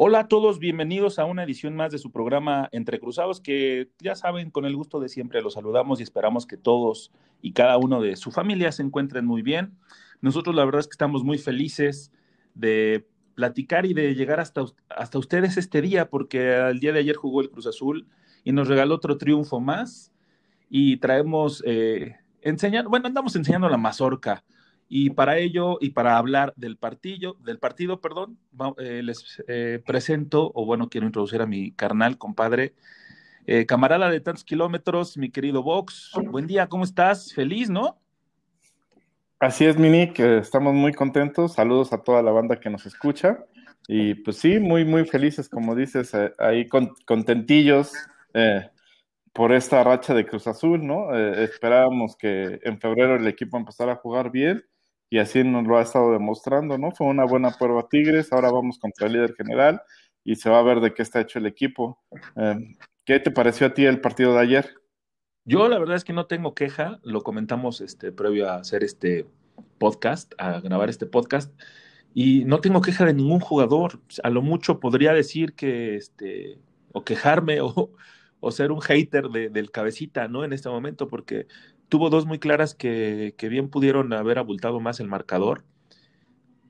Hola a todos, bienvenidos a una edición más de su programa Entre Cruzados, que ya saben, con el gusto de siempre los saludamos y esperamos que todos y cada uno de su familia se encuentren muy bien. Nosotros la verdad es que estamos muy felices de platicar y de llegar hasta, hasta ustedes este día, porque el día de ayer jugó el Cruz Azul y nos regaló otro triunfo más y traemos, eh, enseñando, bueno, andamos enseñando la mazorca y para ello y para hablar del partido, del partido, perdón, eh, les eh, presento, o bueno, quiero introducir a mi carnal, compadre, eh, camarada de tantos kilómetros, mi querido Vox. Buen día, ¿cómo estás? Feliz, ¿no? Así es, Mini, que estamos muy contentos. Saludos a toda la banda que nos escucha. Y pues sí, muy, muy felices, como dices, ahí contentillos por esta racha de Cruz Azul, ¿no? esperábamos que en febrero el equipo empezara a jugar bien y así nos lo ha estado demostrando, ¿no? Fue una buena prueba Tigres, ahora vamos contra el líder general y se va a ver de qué está hecho el equipo. Em, ¿Qué te pareció a ti el partido de ayer? Yo la verdad es que no tengo queja, lo comentamos este, previo a hacer este podcast, a grabar este podcast, y no tengo queja de ningún jugador. A lo mucho podría decir que, este, o quejarme o, o ser un hater del cabecita, ¿no? En este momento, porque tuvo dos muy claras que, bien pudieron haber abultado más el marcador.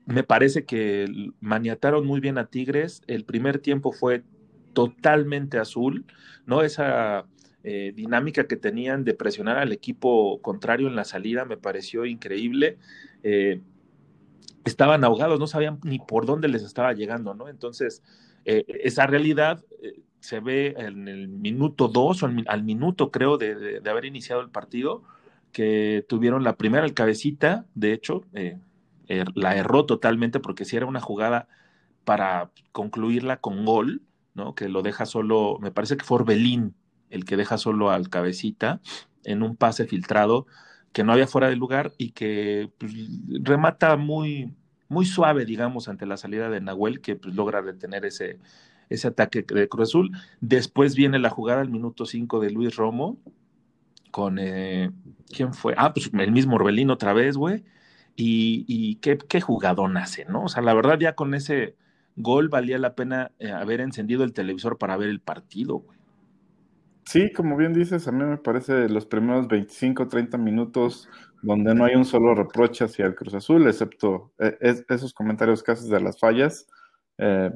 Me parece que maniataron muy bien a Tigres. El primer tiempo fue totalmente azul, ¿no? Esa eh, dinámica que tenían de presionar al equipo contrario en la salida me pareció increíble. Eh, estaban ahogados, no sabían ni por dónde les estaba llegando, ¿no? Entonces, eh, esa realidad se ve en el minuto dos o al, minuto, creo, de, haber iniciado el partido, que tuvieron la primera el cabecita, de hecho, eh, er, la erró totalmente porque si era una jugada para concluirla con gol, ¿no? Que lo deja solo, me parece que fue Orbelín el que deja solo al cabecita en un pase filtrado que no había fuera de lugar y que pues, remata muy, muy suave, digamos, ante la salida de Nahuel, que pues, logra detener ese, ese ataque de Cruz Azul. Después viene la jugada al minuto 5 de Luis Romo con, eh, ¿quién fue? Ah, pues el mismo Orbelín otra vez, güey. Y, y qué, qué, jugadón hace, ¿no? O sea, la verdad ya con ese gol valía la pena eh, haber encendido el televisor para ver el partido, güey. Sí, como bien dices, a mí me parece los primeros 25, 30 minutos donde no hay un solo reproche hacia el Cruz Azul, excepto eh, esos comentarios casi de las fallas. Eh,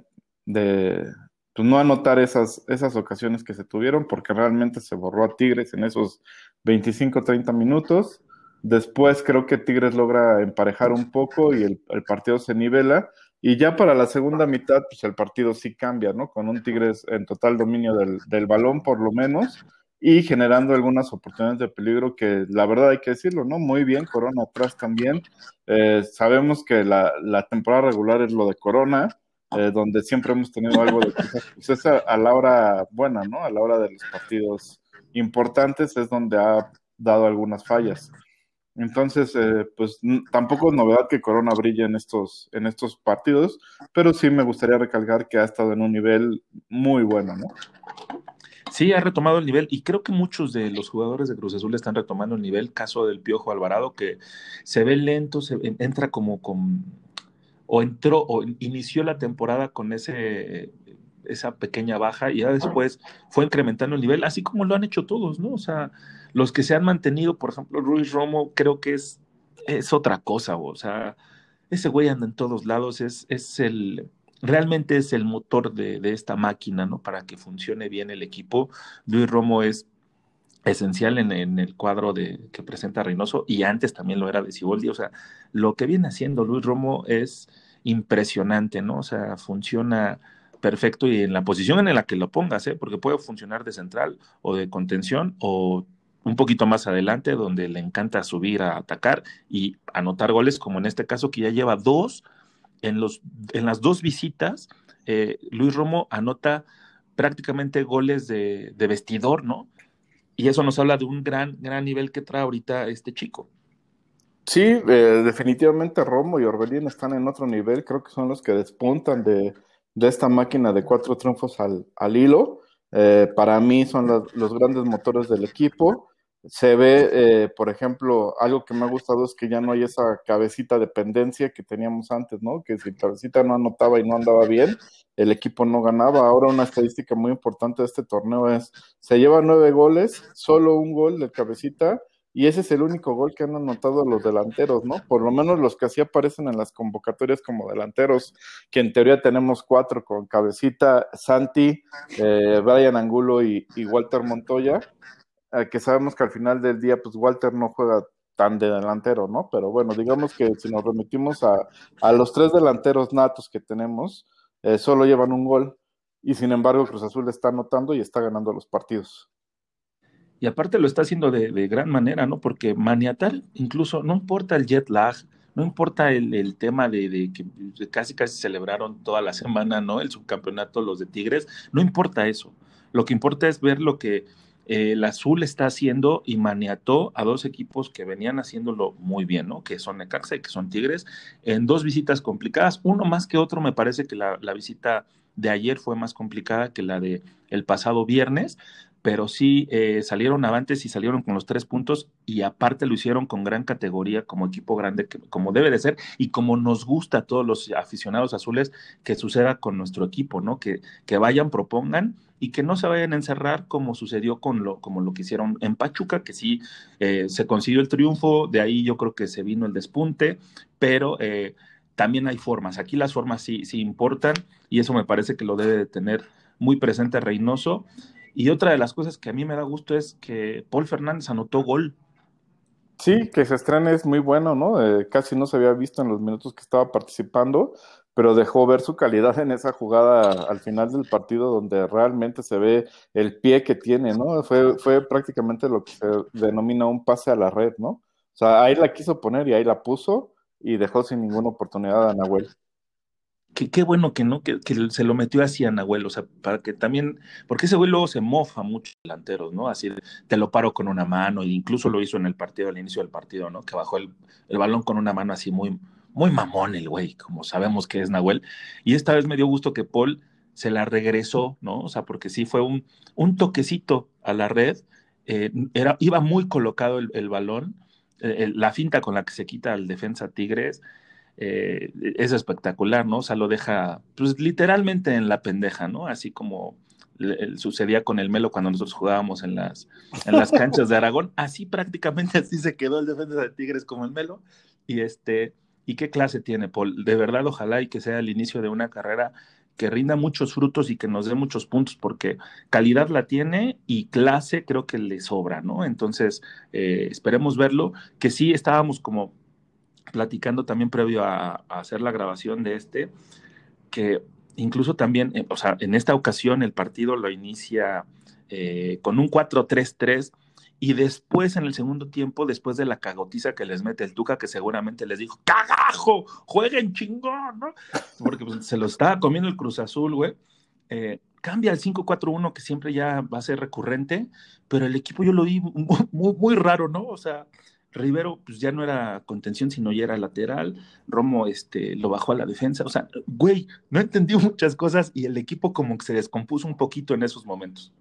de pues, no anotar esas, esas ocasiones que se tuvieron, porque realmente se borró a Tigres en esos 25, 30 minutos. Después creo que Tigres logra emparejar un poco y el, partido se nivela. Y ya para la segunda mitad, pues el partido sí cambia, ¿no? Con un Tigres en total dominio del, del balón, por lo menos, y generando algunas oportunidades de peligro que la verdad hay que decirlo, ¿no? Muy bien, Corona atrás también. Eh, sabemos que la, la temporada regular es lo de Corona, eh, donde siempre hemos tenido algo de pues es a, la hora buena, ¿no? A la hora de los partidos importantes es donde ha dado algunas fallas. Entonces, eh, pues tampoco es novedad que Corona brille en estos, en estos partidos, pero sí me gustaría recalcar que ha estado en un nivel muy bueno, ¿no? Sí, ha retomado el nivel y creo que muchos de los jugadores de Cruz Azul están retomando el nivel. Caso del Piojo Alvarado, que se ve lento, se entra como con o entró o inició la temporada con ese esa pequeña baja y ya después fue incrementando el nivel, así como lo han hecho todos, ¿no? O sea, los que se han mantenido, por ejemplo, Ruiz Romo, creo que es, es otra cosa, o sea, ese güey anda en todos lados, es, es el, realmente es el motor de, de, esta máquina, ¿no? Para que funcione bien el equipo. Luis Romo es esencial en, el cuadro de, que presenta Reynoso y antes también lo era de Ciboldi, o sea, lo que viene haciendo Luis Romo es impresionante, ¿no? O sea, funciona perfecto y en la posición en la que lo pongas, ¿eh? porque puede funcionar de central o de contención o un poquito más adelante donde le encanta subir a atacar y anotar goles, como en este caso que ya lleva dos en, los, en las dos visitas eh, Luis Romo anota prácticamente goles de, vestidor, ¿no? Y eso nos habla de un gran, gran nivel que trae ahorita este chico. Sí, eh, definitivamente Romo y Orbelín están en otro nivel, creo que son los que despuntan de, de esta máquina de cuatro triunfos al, al hilo. Eh, para mí son los, los grandes motores del equipo se ve, eh, por ejemplo, algo que me ha gustado es que ya no hay esa cabecita dependencia que teníamos antes, ¿no? Que si cabecita no anotaba y no andaba bien, el equipo no ganaba. Ahora una estadística muy importante de este torneo es, se lleva nueve goles, solo un gol de cabecita, y ese es el único gol que han anotado los delanteros, ¿no? Por lo menos los que así aparecen en las convocatorias como delanteros, que en teoría tenemos cuatro con cabecita, Santi, eh, Brian Angulo y, y Walter Montoya que sabemos que al final del día, pues Walter no juega tan de delantero, ¿no? Pero bueno, digamos que si nos remitimos a, a los tres delanteros natos que tenemos, eh, solo llevan un gol y sin embargo Cruz Azul está anotando y está ganando los partidos. Y aparte lo está haciendo de, de gran manera, ¿no? Porque maniatar, incluso, no importa el jet lag, no importa el, el tema de, de, que casi casi celebraron toda la semana, ¿no? El subcampeonato, los de Tigres, no importa eso. Lo que importa es ver lo que eh, el azul está haciendo y maniató a dos equipos que venían haciéndolo muy bien, ¿no? Que son Necaxa y que son Tigres, en dos visitas complicadas. Uno más que otro, me parece que la, la visita de ayer fue más complicada que la de el pasado viernes, pero sí eh, salieron avantes y salieron con los tres puntos y aparte lo hicieron con gran categoría como equipo grande, que, como debe de ser y como nos gusta a todos los aficionados azules que suceda con nuestro equipo, ¿no? Que, que vayan, propongan y que no se vayan a encerrar como sucedió con lo, como lo que hicieron en Pachuca, que sí eh, se consiguió el triunfo, de ahí yo creo que se vino el despunte, pero eh, también hay formas, aquí las formas sí, sí importan y eso me parece que lo debe de tener muy presente Reynoso. Y otra de las cosas que a mí me da gusto es que Paul Fernández anotó gol. Sí, que se estrene es muy bueno, ¿no? Eh, casi no se había visto en los minutos que estaba participando pero dejó ver su calidad en esa jugada al final del partido donde realmente se ve el pie que tiene, ¿no? Fue, fue prácticamente lo que se denomina un pase a la red, ¿no? O sea, ahí la quiso poner y ahí la puso y dejó sin ninguna oportunidad a Nahuel. Qué, qué bueno que no, que, que, se lo metió así a Nahuel, o sea, para que también, porque ese güey luego se mofa mucho delanteros, ¿no? Así te lo paro con una mano, e incluso lo hizo en el partido, al inicio del partido, ¿no? Que bajó el, el balón con una mano así muy, muy mamón el güey, como sabemos que es Nahuel. Y esta vez me dio gusto que Paul se la regresó, ¿no? O sea, porque sí fue un, un toquecito a la red, eh, era, iba muy colocado el, el balón, eh, la finta con la que se quita al defensa Tigres. Eh, es espectacular, ¿no? O sea, lo deja, pues literalmente en la pendeja, ¿no? Así como sucedía con el Melo cuando nosotros jugábamos en las, en las canchas de Aragón, así prácticamente así se quedó el defensa de Tigres como el Melo, y este, ¿Y qué clase tiene Paul? De verdad, ojalá y que sea el inicio de una carrera que rinda muchos frutos y que nos dé muchos puntos, porque calidad la tiene y clase creo que le sobra, ¿no? Entonces, eh, esperemos verlo, que sí estábamos como platicando también previo a, hacer la grabación de este, que incluso también, eh, o sea, en esta ocasión el partido lo inicia eh, con un 4-3-3 y después, en el segundo tiempo, después de la cagotiza que les mete el Tuca, que seguramente les dijo, ¡cagajo! ¡Jueguen chingón! ¿no? Porque pues, se lo estaba comiendo el Cruz Azul, güey. Eh, cambia al 5-4-1, que siempre ya va a ser recurrente, pero el equipo yo lo vi muy, muy raro, ¿no? O sea, Rivero pues ya no era contención, sino ya era lateral. Romo este, lo bajó a la defensa. O sea, güey, no entendió muchas cosas y el equipo como que se descompuso un poquito en esos momentos.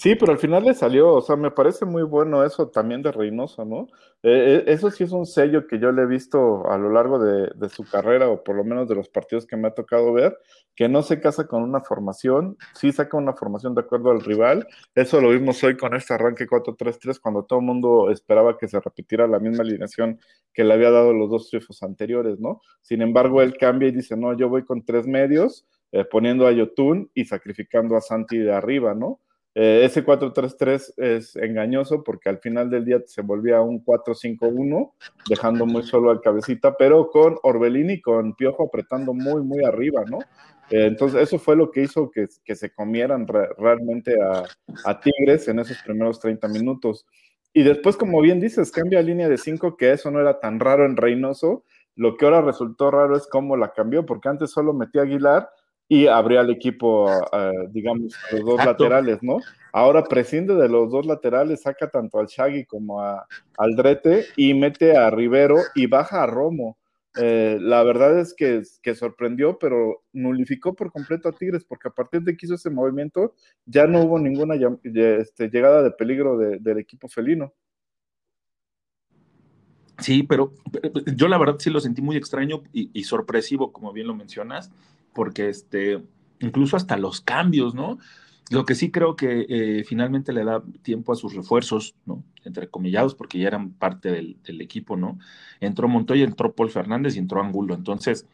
Sí, pero al final le salió, o sea, me parece muy bueno eso también de Reynoso, ¿no? Eh, eso sí es un sello que yo le he visto a lo largo de, de, su carrera, o por lo menos de los partidos que me ha tocado ver, que no se casa con una formación, sí saca una formación de acuerdo al rival. Eso lo vimos hoy con este arranque 4-3-3, cuando todo el mundo esperaba que se repitiera la misma alineación que le había dado los dos triunfos anteriores, ¿no? Sin embargo, él cambia y dice, no, yo voy con tres medios, eh, poniendo a Yotun y sacrificando a Santi de arriba, ¿no? Eh, ese 4-3-3 es engañoso porque al final del día se volvía un 4-5-1, dejando muy solo al cabecita, pero con Orbelín y con Piojo apretando muy, muy arriba, ¿no? Eh, entonces, eso fue lo que hizo que, que se comieran re realmente a, a, Tigres en esos primeros 30 minutos. Y después, como bien dices, cambia línea de 5, que eso no era tan raro en Reynoso. Lo que ahora resultó raro es cómo la cambió, porque antes solo metía a Aguilar y abría el equipo, digamos, los dos laterales, ¿no? Ahora prescinde de los dos laterales, saca tanto al Shaggy como a Aldrete y mete a Rivero y baja a Romo. Eh, la verdad es que, que, sorprendió, pero nulificó por completo a Tigres, porque a partir de que hizo ese movimiento ya no hubo ninguna este, llegada de peligro del equipo felino. Sí, pero yo la verdad sí lo sentí muy extraño y, y sorpresivo, como bien lo mencionas, porque este, incluso hasta los cambios, ¿no? Lo que sí creo que eh, finalmente le da tiempo a sus refuerzos, ¿no? Entre comillados, porque ya eran parte del, equipo, ¿no? Entró Montoya, entró Paul Fernández y entró Angulo. Entonces,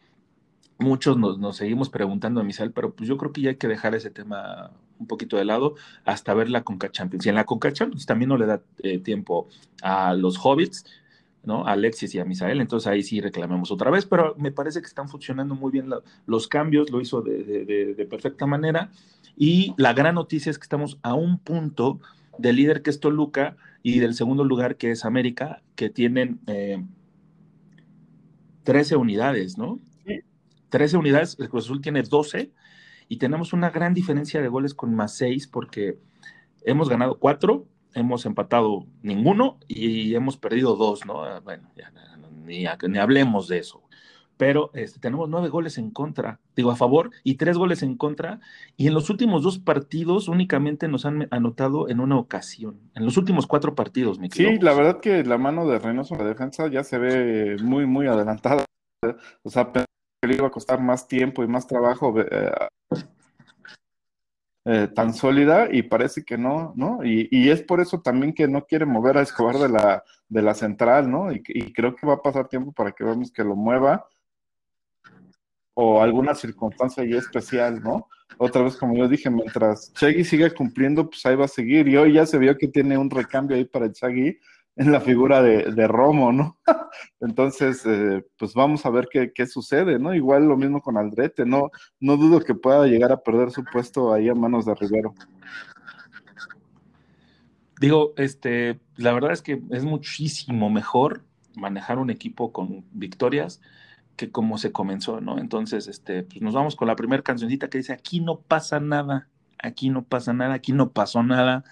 muchos nos, seguimos preguntando a Misael, pero pues yo creo que ya hay que dejar ese tema un poquito de lado hasta ver la Conca Champions. Y en la Conca Champions también no le da eh, tiempo a los Hobbits, ¿no? A Alexis y a Misael, entonces ahí sí reclamamos otra vez, pero me parece que están funcionando muy bien los cambios, lo hizo de perfecta manera y la gran noticia es que estamos a un punto del líder que es Toluca y del segundo lugar que es América, que tienen 13 eh, unidades, ¿no? 13 unidades, el Cruz Azul tiene 12 y tenemos una gran diferencia de goles con más 6 porque hemos ganado 4, hemos empatado ninguno y hemos perdido 2, ¿no? Ah, bueno, ya, ni, ni hablemos de eso. Pero este, tenemos nueve goles en contra, digo a favor, y tres goles en contra, y en los últimos dos partidos únicamente nos han anotado en una ocasión, en los últimos cuatro partidos, mi Sí, la verdad que la mano de Reynoso en la defensa ya se ve muy, muy adelantada, o sea, que le iba a costar más tiempo y más trabajo eh, eh, tan sólida y parece que no, ¿no? Y, y, es por eso también que no quiere mover a Escobar de la, de la central, ¿no? Y, y creo que va a pasar tiempo para que veamos que lo mueva o alguna circunstancia ya especial, ¿no? Otra vez, como yo dije, mientras Chagui siga cumpliendo, pues ahí va a seguir. Y hoy ya se vio que tiene un recambio ahí para Chagui en la figura de, Romo, ¿no? Entonces, eh, pues vamos a ver qué, qué, sucede, ¿no? Igual lo mismo con Aldrete, ¿no? No dudo que pueda llegar a perder su puesto ahí a manos de Rivero. Digo, este, la verdad es que es muchísimo mejor manejar un equipo con victorias que como se comenzó, ¿no? Entonces, este, pues nos vamos con la primera cancioncita que dice, aquí no pasa nada, aquí no pasa nada, aquí no pasó nada,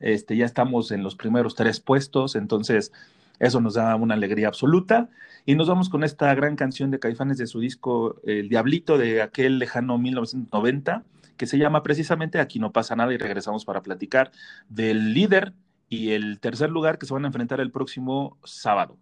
este, ya estamos en los primeros tres puestos, entonces eso nos da una alegría absoluta. Y nos vamos con esta gran canción de Caifanes de su disco El Diablito de aquel lejano 1990, que se llama precisamente Aquí no pasa nada y regresamos para platicar del líder y el tercer lugar que se van a enfrentar el próximo sábado.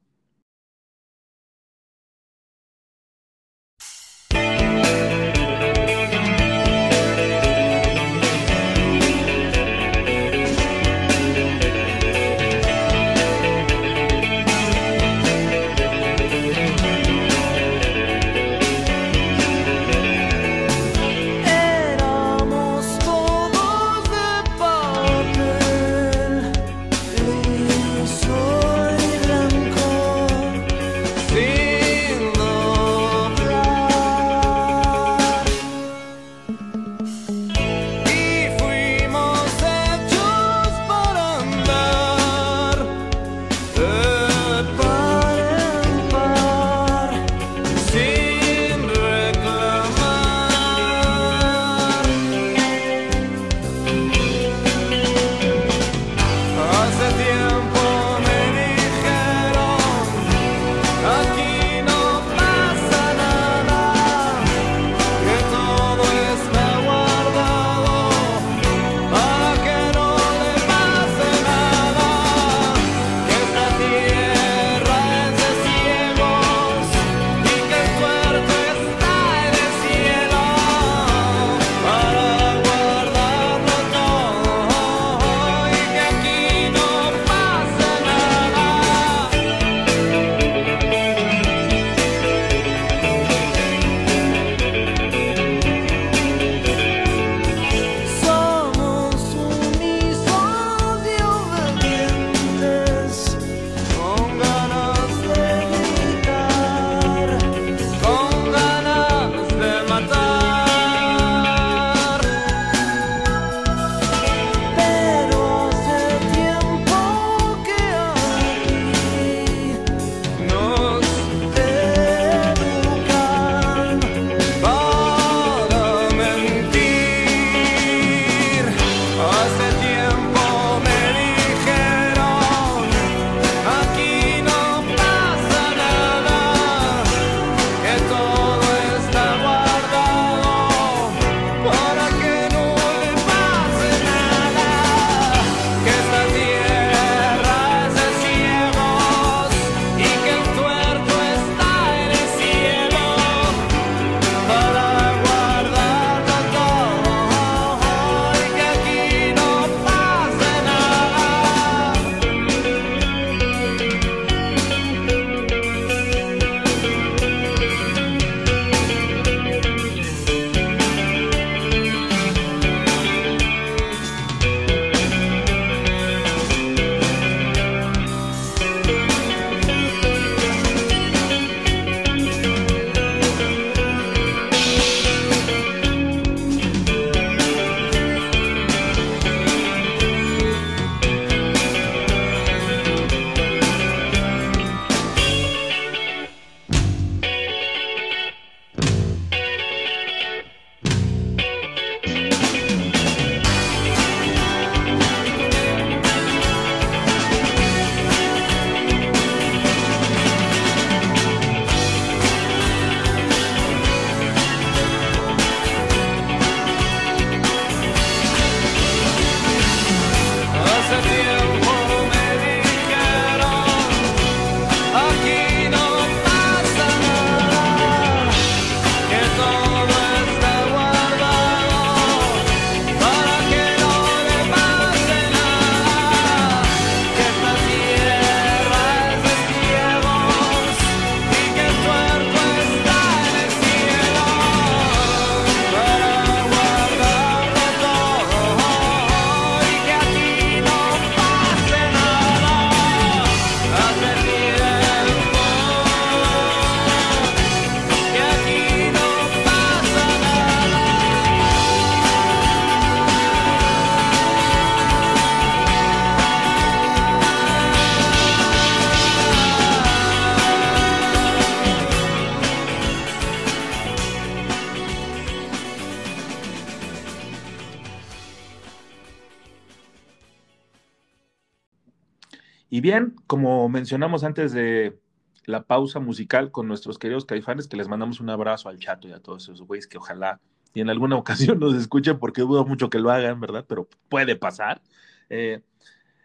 Mencionamos antes de la pausa musical con nuestros queridos caifanes, que les mandamos un abrazo al chato y a todos esos güeyes que ojalá y en alguna ocasión nos escuchen, porque dudo mucho que lo hagan, ¿verdad? Pero puede pasar. Eh,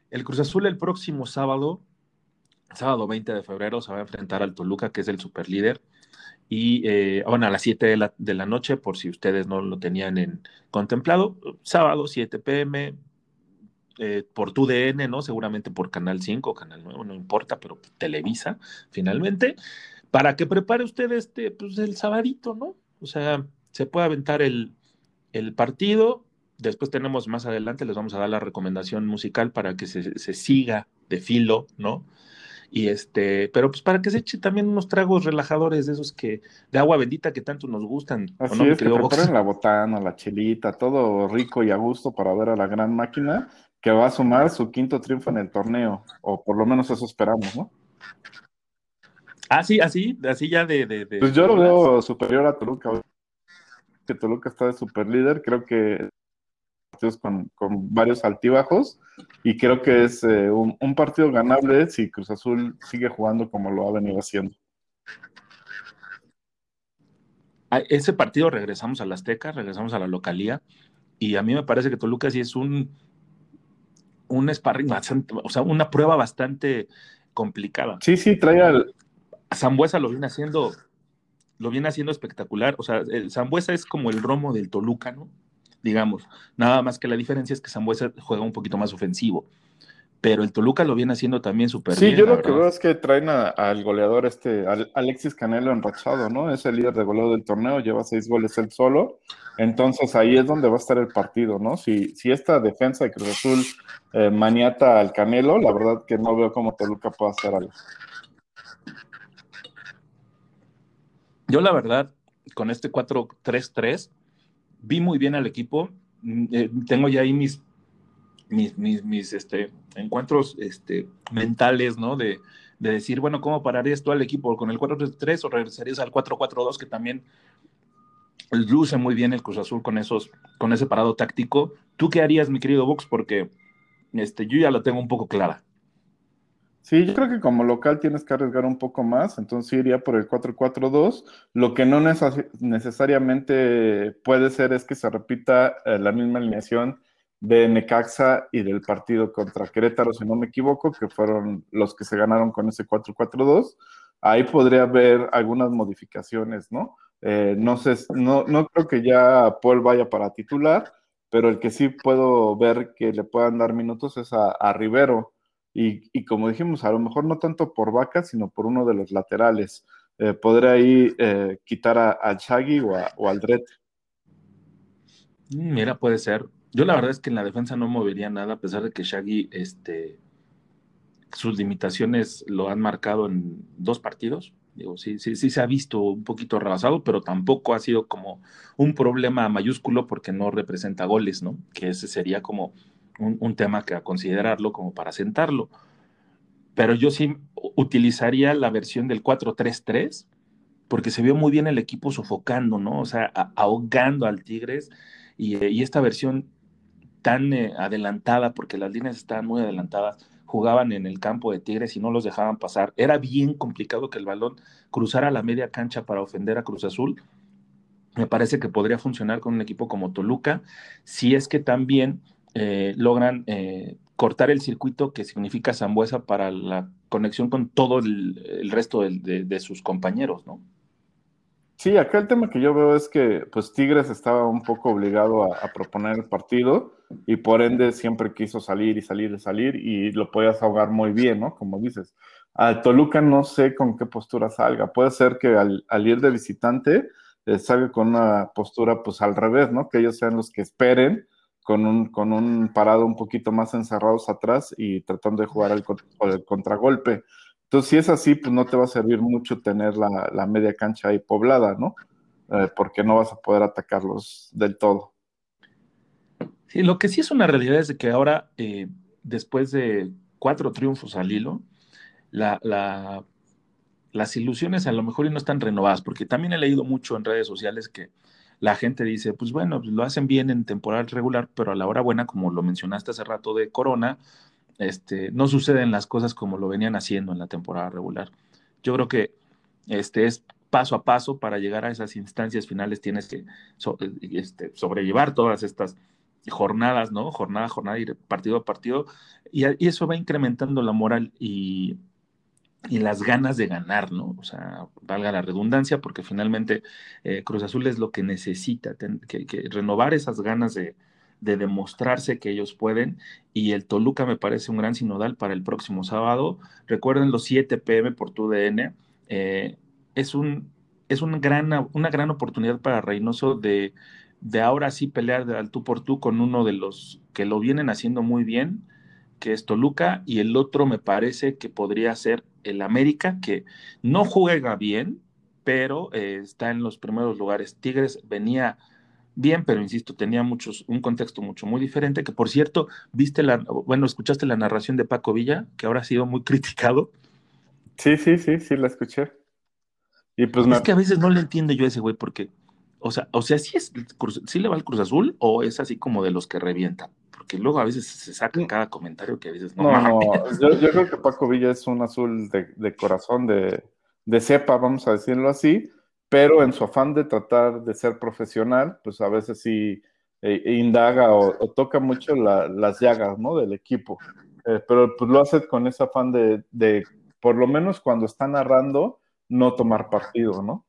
el Cruz Azul el próximo sábado, sábado 20 de febrero, se va a enfrentar al Toluca, que es el superlíder. Y eh, bueno, a las 7 de la, de la, noche, por si ustedes no lo tenían en contemplado, sábado 7 pm, eh, por tu DN, ¿no? Seguramente por Canal 5, Canal 9, no importa, pero Televisa, finalmente, para que prepare usted este, pues el sabadito, ¿no? O sea, se puede aventar el, el partido, después tenemos más adelante, les vamos a dar la recomendación musical para que se, se siga de filo, ¿no? Y este, pero pues para que se eche también unos tragos relajadores de esos que, de agua bendita que tanto nos gustan. Así no, es, que preparen la botana, la chelita, todo rico y a gusto para ver a la gran máquina que va a sumar su quinto triunfo en el torneo, o por lo menos eso esperamos, ¿no? Ah, sí, así, así ya de... de, de pues yo lo veo superior a Toluca, que Toluca está de super líder, creo que con, con varios altibajos, y creo que es eh, un, un partido ganable si Cruz Azul sigue jugando como lo ha venido haciendo. A ese partido regresamos a la Azteca, regresamos a la localía, y a mí me parece que Toluca sí es un un sparring bastante, o sea, una prueba bastante complicada. Sí, sí, trae al. Zambuesa lo viene haciendo, lo viene haciendo espectacular. O sea, el Zambuesa es como el romo del Toluca, ¿no? Digamos. Nada más que la diferencia es que Zambuesa juega un poquito más ofensivo pero el Toluca lo viene haciendo también súper sí, bien. Sí, yo lo que veo es que traen al goleador este, Alexis Canelo enrachado, ¿no? Es el líder de goleo del torneo, lleva seis goles él solo, entonces ahí es donde va a estar el partido, ¿no? Si, si esta defensa de Cruz Azul eh, maniata al Canelo, la verdad que no veo cómo Toluca puede hacer algo. Yo la verdad, con este 4-3-3, vi muy bien al equipo, mm, eh, tengo ya ahí mis mis, mis, mis este, encuentros este, mentales, ¿no? De, de, decir, bueno, ¿cómo pararías tú al equipo con el 4-3 o regresarías al 4-4-2 que también luce muy bien el Cruz Azul con, esos, con ese parado táctico? ¿Tú qué harías, mi querido Vox? Porque este, yo ya lo tengo un poco clara. Sí, yo creo que como local tienes que arriesgar un poco más, entonces iría por el 4-4-2. Lo que no neces necesariamente puede ser es que se repita eh, la misma alineación de Necaxa y del partido contra Querétaro, si no me equivoco, que fueron los que se ganaron con ese 4-4-2. Ahí podría haber algunas modificaciones, ¿no? Eh, no sé, no, no creo que ya Paul vaya para titular, pero el que sí puedo ver que le puedan dar minutos es a, Rivero. Y, y, como dijimos, a lo mejor no tanto por Vaca, sino por uno de los laterales. Eh, podría ahí eh, quitar a, a o, a, al Dret. Mm, mira, puede ser. Yo la verdad es que en la defensa no movería nada, a pesar de que Shaggy, este, sus limitaciones lo han marcado en dos partidos. Digo, sí, sí, sí se ha visto un poquito rebasado, pero tampoco ha sido como un problema mayúsculo porque no representa goles, ¿no? Que ese sería como un, un tema que a considerarlo como para sentarlo. Pero yo sí utilizaría la versión del 4-3-3 porque se vio muy bien el equipo sofocando, ¿no? O sea, ahogando al Tigres y, y esta versión tan eh, adelantada, porque las líneas estaban muy adelantadas, jugaban en el campo de Tigres y no los dejaban pasar. Era bien complicado que el balón cruzara la media cancha para ofender a Cruz Azul. Me parece que podría funcionar con un equipo como Toluca, si es que también eh, logran eh, cortar el circuito que significa Zambuesa para la conexión con todo el, resto de, sus compañeros, ¿no? Sí, acá el tema que yo veo es que pues Tigres estaba un poco obligado a, proponer el partido y por ende siempre quiso salir y salir y salir y lo podías ahogar muy bien, ¿no? Como dices. A Toluca no sé con qué postura salga. Puede ser que al, ir de visitante eh, salga con una postura pues al revés, ¿no? Que ellos sean los que esperen con un, con un parado un poquito más encerrados atrás y tratando de jugar el, contragolpe. Entonces, si es así, pues no te va a servir mucho tener la, la media cancha ahí poblada, ¿no? Eh, porque no vas a poder atacarlos del todo. Sí, lo que sí es una realidad es que ahora, eh, después de cuatro triunfos al hilo, la, la, las ilusiones a lo mejor no están renovadas, porque también he leído mucho en redes sociales que la gente dice, pues bueno, lo hacen bien en temporada regular, pero a la hora buena, como lo mencionaste hace rato de Corona, este, no suceden las cosas como lo venían haciendo en la temporada regular. Yo creo que este es paso a paso para llegar a esas instancias finales tienes que este, sobrellevar todas estas jornadas, ¿no? Jornada a jornada y partido a partido, y, eso va incrementando la moral y, las ganas de ganar, ¿no? O sea, valga la redundancia, porque finalmente eh, Cruz Azul es lo que necesita, que, renovar esas ganas de, de demostrarse que ellos pueden y el Toluca me parece un gran sinodal para el próximo sábado. Recuerden los 7 pm por tu DN. Eh, es, un, es una, gran, una gran oportunidad para Reynoso de, de ahora sí pelear al tú por tú con uno de los que lo vienen haciendo muy bien, que es Toluca, y el otro me parece que podría ser el América, que no juega bien, pero eh, está en los primeros lugares. Tigres venía bien, pero insisto, tenía muchos, un contexto mucho muy diferente, que por cierto, viste la, bueno, escuchaste la narración de Paco Villa, que ahora ha sido muy criticado. Sí, sí, sí, sí, la escuché. Y pues es que a veces no le entiendo yo a ese güey porque, o sea, o sea, sí, es, sí le va al Cruz Azul o es así como de los que revientan. Porque luego a veces se saca mm. cada comentario que a veces no. No, yo, yo, creo que Paco Villa es un azul de, corazón, de, de cepa, vamos a decirlo así, pero en su afán de tratar de ser profesional, pues a veces sí eh, indaga o, toca mucho las llagas, ¿no? Del equipo. Eh, pero pues lo hace con ese afán de, de, por lo menos cuando está narrando, no tomar partido, ¿no?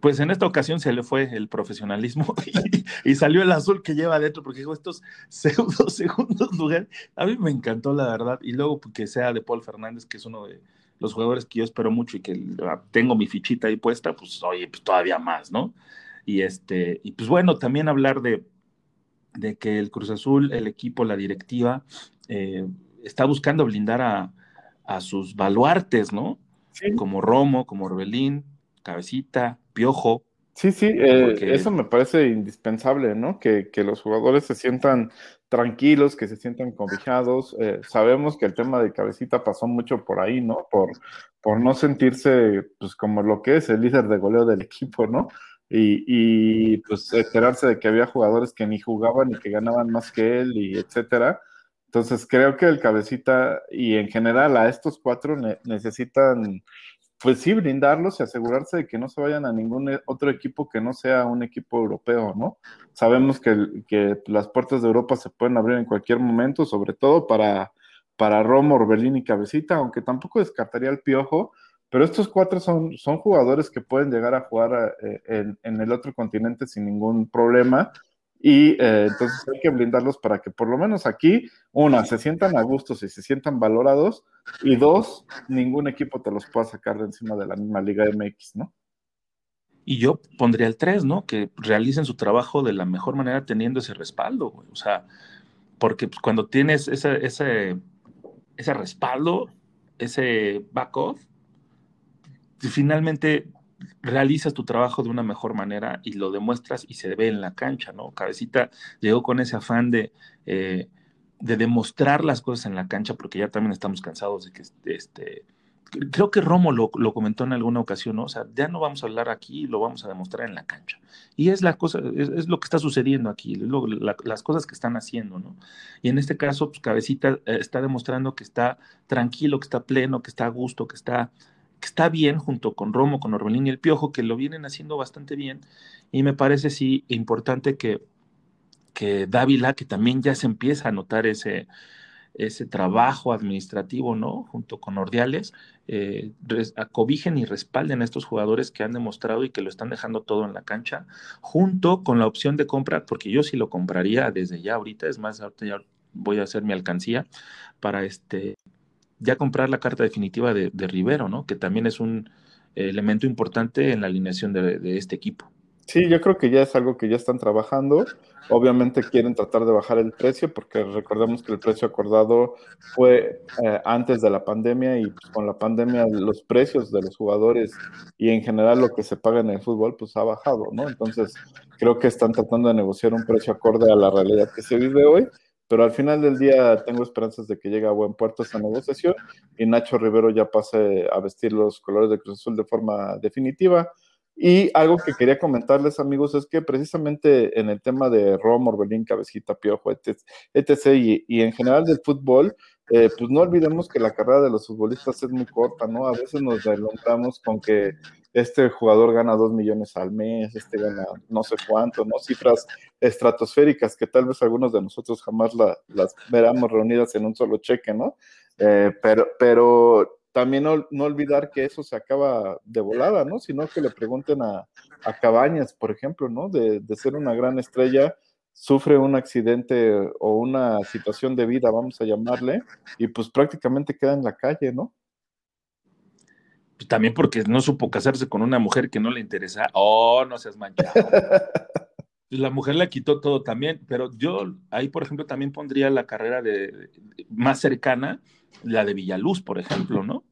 Pues en esta ocasión se le fue el profesionalismo y, salió el azul que lleva adentro, porque dijo estos pseudo segundos lugares. A mí me encantó, la verdad. Y luego que sea de Paul Fernández, que es uno de los jugadores que yo espero mucho y que tengo mi fichita ahí puesta, pues oye, pues todavía más, ¿no? Y este, y pues bueno, también hablar de, de que el Cruz Azul, el equipo, la directiva, eh, está buscando blindar a, a sus baluartes, ¿no? como Romo, como Orbelín, Cabecita, Piojo. Sí, sí, eh, eso me parece indispensable, ¿no? Que, los jugadores se sientan tranquilos, que se sientan cobijados. Eh, sabemos que el tema de Cabecita pasó mucho por ahí, ¿no? Por, por no sentirse, pues, como lo que es el líder de goleo del equipo, ¿no? Y, y pues enterarse de que había jugadores que ni jugaban y que ganaban más que él y etcétera. Entonces creo que el cabecita y en general a estos cuatro necesitan, pues sí, brindarlos y asegurarse de que no se vayan a ningún e, otro equipo que no sea un equipo europeo, ¿no? Sabemos que, que las puertas de Europa se pueden abrir en cualquier momento, sobre todo para, para Romo, Orbelín y Cabecita, aunque tampoco descartaría el Piojo, pero estos cuatro son, son jugadores que pueden llegar a jugar eh, en, en, el otro continente sin ningún problema y eh, entonces hay que blindarlos para que por lo menos aquí, una, se sientan a gustos y se sientan valorados, y dos, ningún equipo te los pueda sacar de encima de la misma Liga MX, ¿no? Y yo pondría el tres, ¿no? Que realicen su trabajo de la mejor manera teniendo ese respaldo, güey. O sea, porque pues, cuando tienes ese, ese, ese respaldo, ese back-off, finalmente realizas tu trabajo de una mejor manera y lo demuestras y se ve en la cancha, ¿no? Cabecita llegó con ese afán de, eh, de demostrar las cosas en la cancha, porque ya también estamos cansados de que este, creo que Romo lo, comentó en alguna ocasión, ¿no? O sea, ya no vamos a hablar aquí, lo vamos a demostrar en la cancha. Y es la cosa, es, lo que está sucediendo aquí, las cosas que están haciendo, ¿no? Y en este caso, pues Cabecita eh, está demostrando que está tranquilo, que está pleno, que está a gusto, que está que está bien junto con Romo, con Orbelín y el Piojo, que lo vienen haciendo bastante bien. Y me parece sí importante que, que Dávila, que también ya se empieza a notar ese, ese trabajo administrativo, ¿no? Junto con Ordiales, eh, y respalden a estos jugadores que han demostrado y que lo están dejando todo en la cancha, junto con la opción de compra, porque yo sí lo compraría desde ya ahorita, es más, ahorita ya voy a hacer mi alcancía para este ya comprar la carta definitiva de, Rivero, ¿no? Que también es un elemento importante en la alineación de, este equipo. Sí, yo creo que ya es algo que ya están trabajando. Obviamente quieren tratar de bajar el precio porque recordemos que el precio acordado fue eh, antes de la pandemia y pues, con la pandemia los precios de los jugadores y en general lo que se paga en el fútbol pues ha bajado, ¿no? Entonces creo que están tratando de negociar un precio acorde a la realidad que se vive hoy pero al final del día tengo esperanzas de que llegue a buen puerto esta negociación y Nacho Rivero ya pase a vestir los colores de Cruz Azul de forma definitiva Y algo que quería comentarles, amigos, es que precisamente en el tema de Rom, Orbelín, Cabecita, Piojo, etc., y, y en general del fútbol, eh, pues no olvidemos que la carrera de los futbolistas es muy corta, ¿no? A veces nos adelantamos con que este jugador gana dos millones al mes, este gana no sé cuánto, ¿no? Cifras estratosféricas que tal vez algunos de nosotros jamás las veramos reunidas en un solo cheque, ¿no? Eh, pero, pero también no, olvidar que eso se acaba de volada, ¿no? Sino que le pregunten a, a Cabañas, por ejemplo, ¿no? De, de ser una gran estrella sufre un accidente o una situación de vida, vamos a llamarle, y pues prácticamente queda en la calle, ¿no? Pues también porque no supo casarse con una mujer que no le interesa. Oh, no seas manchado. la mujer le quitó todo también, pero yo ahí, por ejemplo, también pondría la carrera de, más cercana, la de Villaluz, por ejemplo, ¿no?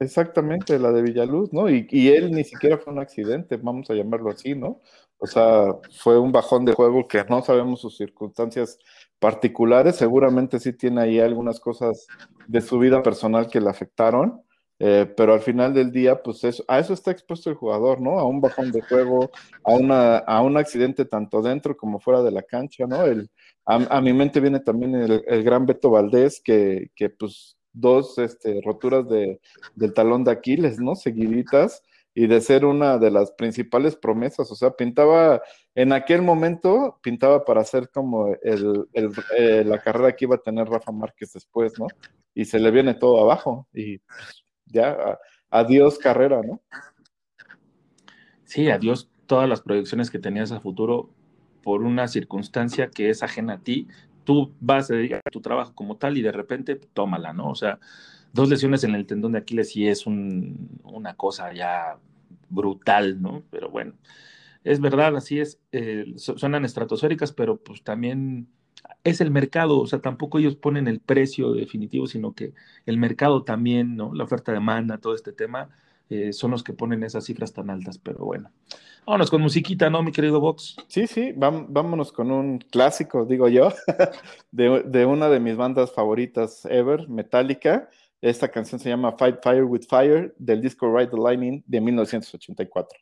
Exactamente, la de Villaluz, ¿no? Y, y, él ni siquiera fue un accidente, vamos a llamarlo así, ¿no? O sea, fue un bajón de juego que no sabemos sus circunstancias particulares. Seguramente sí tiene ahí algunas cosas de su vida personal que le afectaron. Eh, pero al final del día, pues eso, a eso está expuesto el jugador, ¿no? A un bajón de juego, a, una, a un accidente tanto dentro como fuera de la cancha, ¿no? El, a, mi mente viene también el, el gran Beto Valdés, que, que pues dos este, roturas de, del talón de Aquiles, ¿no? Seguiditas, y de ser una de las principales promesas. O sea, pintaba, en aquel momento, pintaba para hacer como el, eh, la carrera que iba a tener Rafa Márquez después, ¿no? Y se le viene todo abajo y pues, ya, adiós carrera, ¿no? Sí, adiós todas las proyecciones que tenías a futuro por una circunstancia que es ajena a ti. Tú vas a dedicar tu trabajo como tal y de repente tómala, ¿no? O sea, dos lesiones en el tendón de Aquiles y es una cosa ya brutal, ¿no? Pero bueno, es verdad, así es, eh, suenan estratosféricas, pero pues también es el mercado, o sea, tampoco ellos ponen el precio definitivo, sino que el mercado también, ¿no? La oferta demanda, todo este tema, eh, son los que ponen esas cifras tan altas, pero bueno. Vámonos con musiquita, ¿no, mi querido Vox? Sí, sí, vámonos con un clásico, digo yo, de, de una de mis bandas favoritas ever, Metallica. Esta canción se llama Fight Fire with Fire del disco Ride the Lightning de 1984.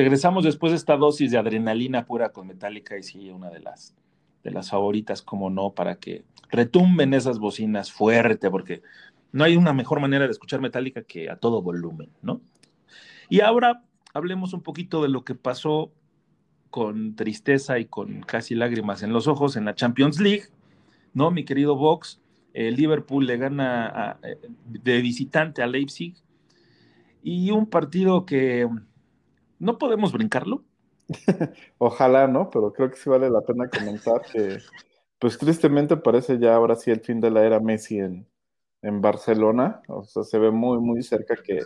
Regresamos después de esta dosis de adrenalina pura con Metallica y sí, una de las, de las favoritas, como no, para que retumben esas bocinas fuerte, porque no hay una mejor manera de escuchar Metallica que a todo volumen, ¿no? Y ahora hablemos un poquito de lo que pasó con tristeza y con casi lágrimas en los ojos en la Champions League, ¿no? Mi querido Vox, el Liverpool le gana de visitante a Leipzig y un partido que no podemos brincarlo. Ojalá, ¿no? Pero creo que sí vale la pena comentar que, pues tristemente parece ya ahora sí el fin de la era Messi en, en Barcelona. O sea, se ve muy, muy cerca que,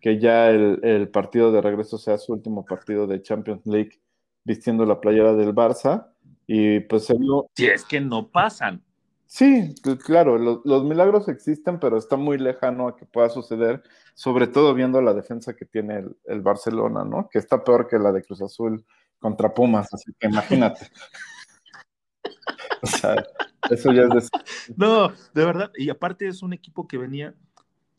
que ya el, el, partido de regreso sea su último partido de Champions League vistiendo la playera del Barça. Y pues se vio. Si es que no pasan. Sí, claro, los, milagros existen, pero está muy lejano a que pueda suceder, sobre todo viendo la defensa que tiene el, Barcelona, ¿no? Que está peor que la de Cruz Azul contra Pumas, así que imagínate. o sea, eso ya es de... No, de verdad, y aparte es un equipo que venía,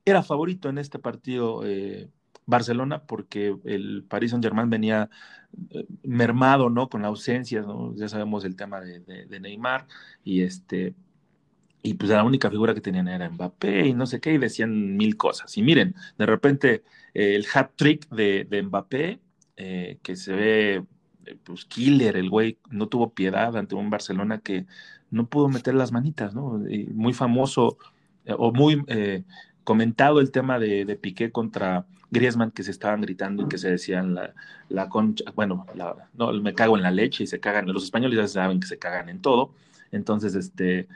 era favorito en este partido eh, Barcelona porque el Paris Saint Germain venía eh, mermado, ¿no? Con la ausencia, ¿no? Ya sabemos el tema de Neymar y este y pues la única figura que tenían era Mbappé y no sé qué, y decían mil cosas. Y miren, de repente eh, el hat trick de, Mbappé, eh, que se ve eh, pues killer, el güey no tuvo piedad ante un Barcelona que no pudo meter las manitas, ¿no? muy famoso o muy comentado el tema de, Piqué contra Griezmann, que se estaban gritando y que se decían la, la concha, bueno, no, me cago en la leche y se cagan, los españoles ya saben que se cagan en todo, entonces, este,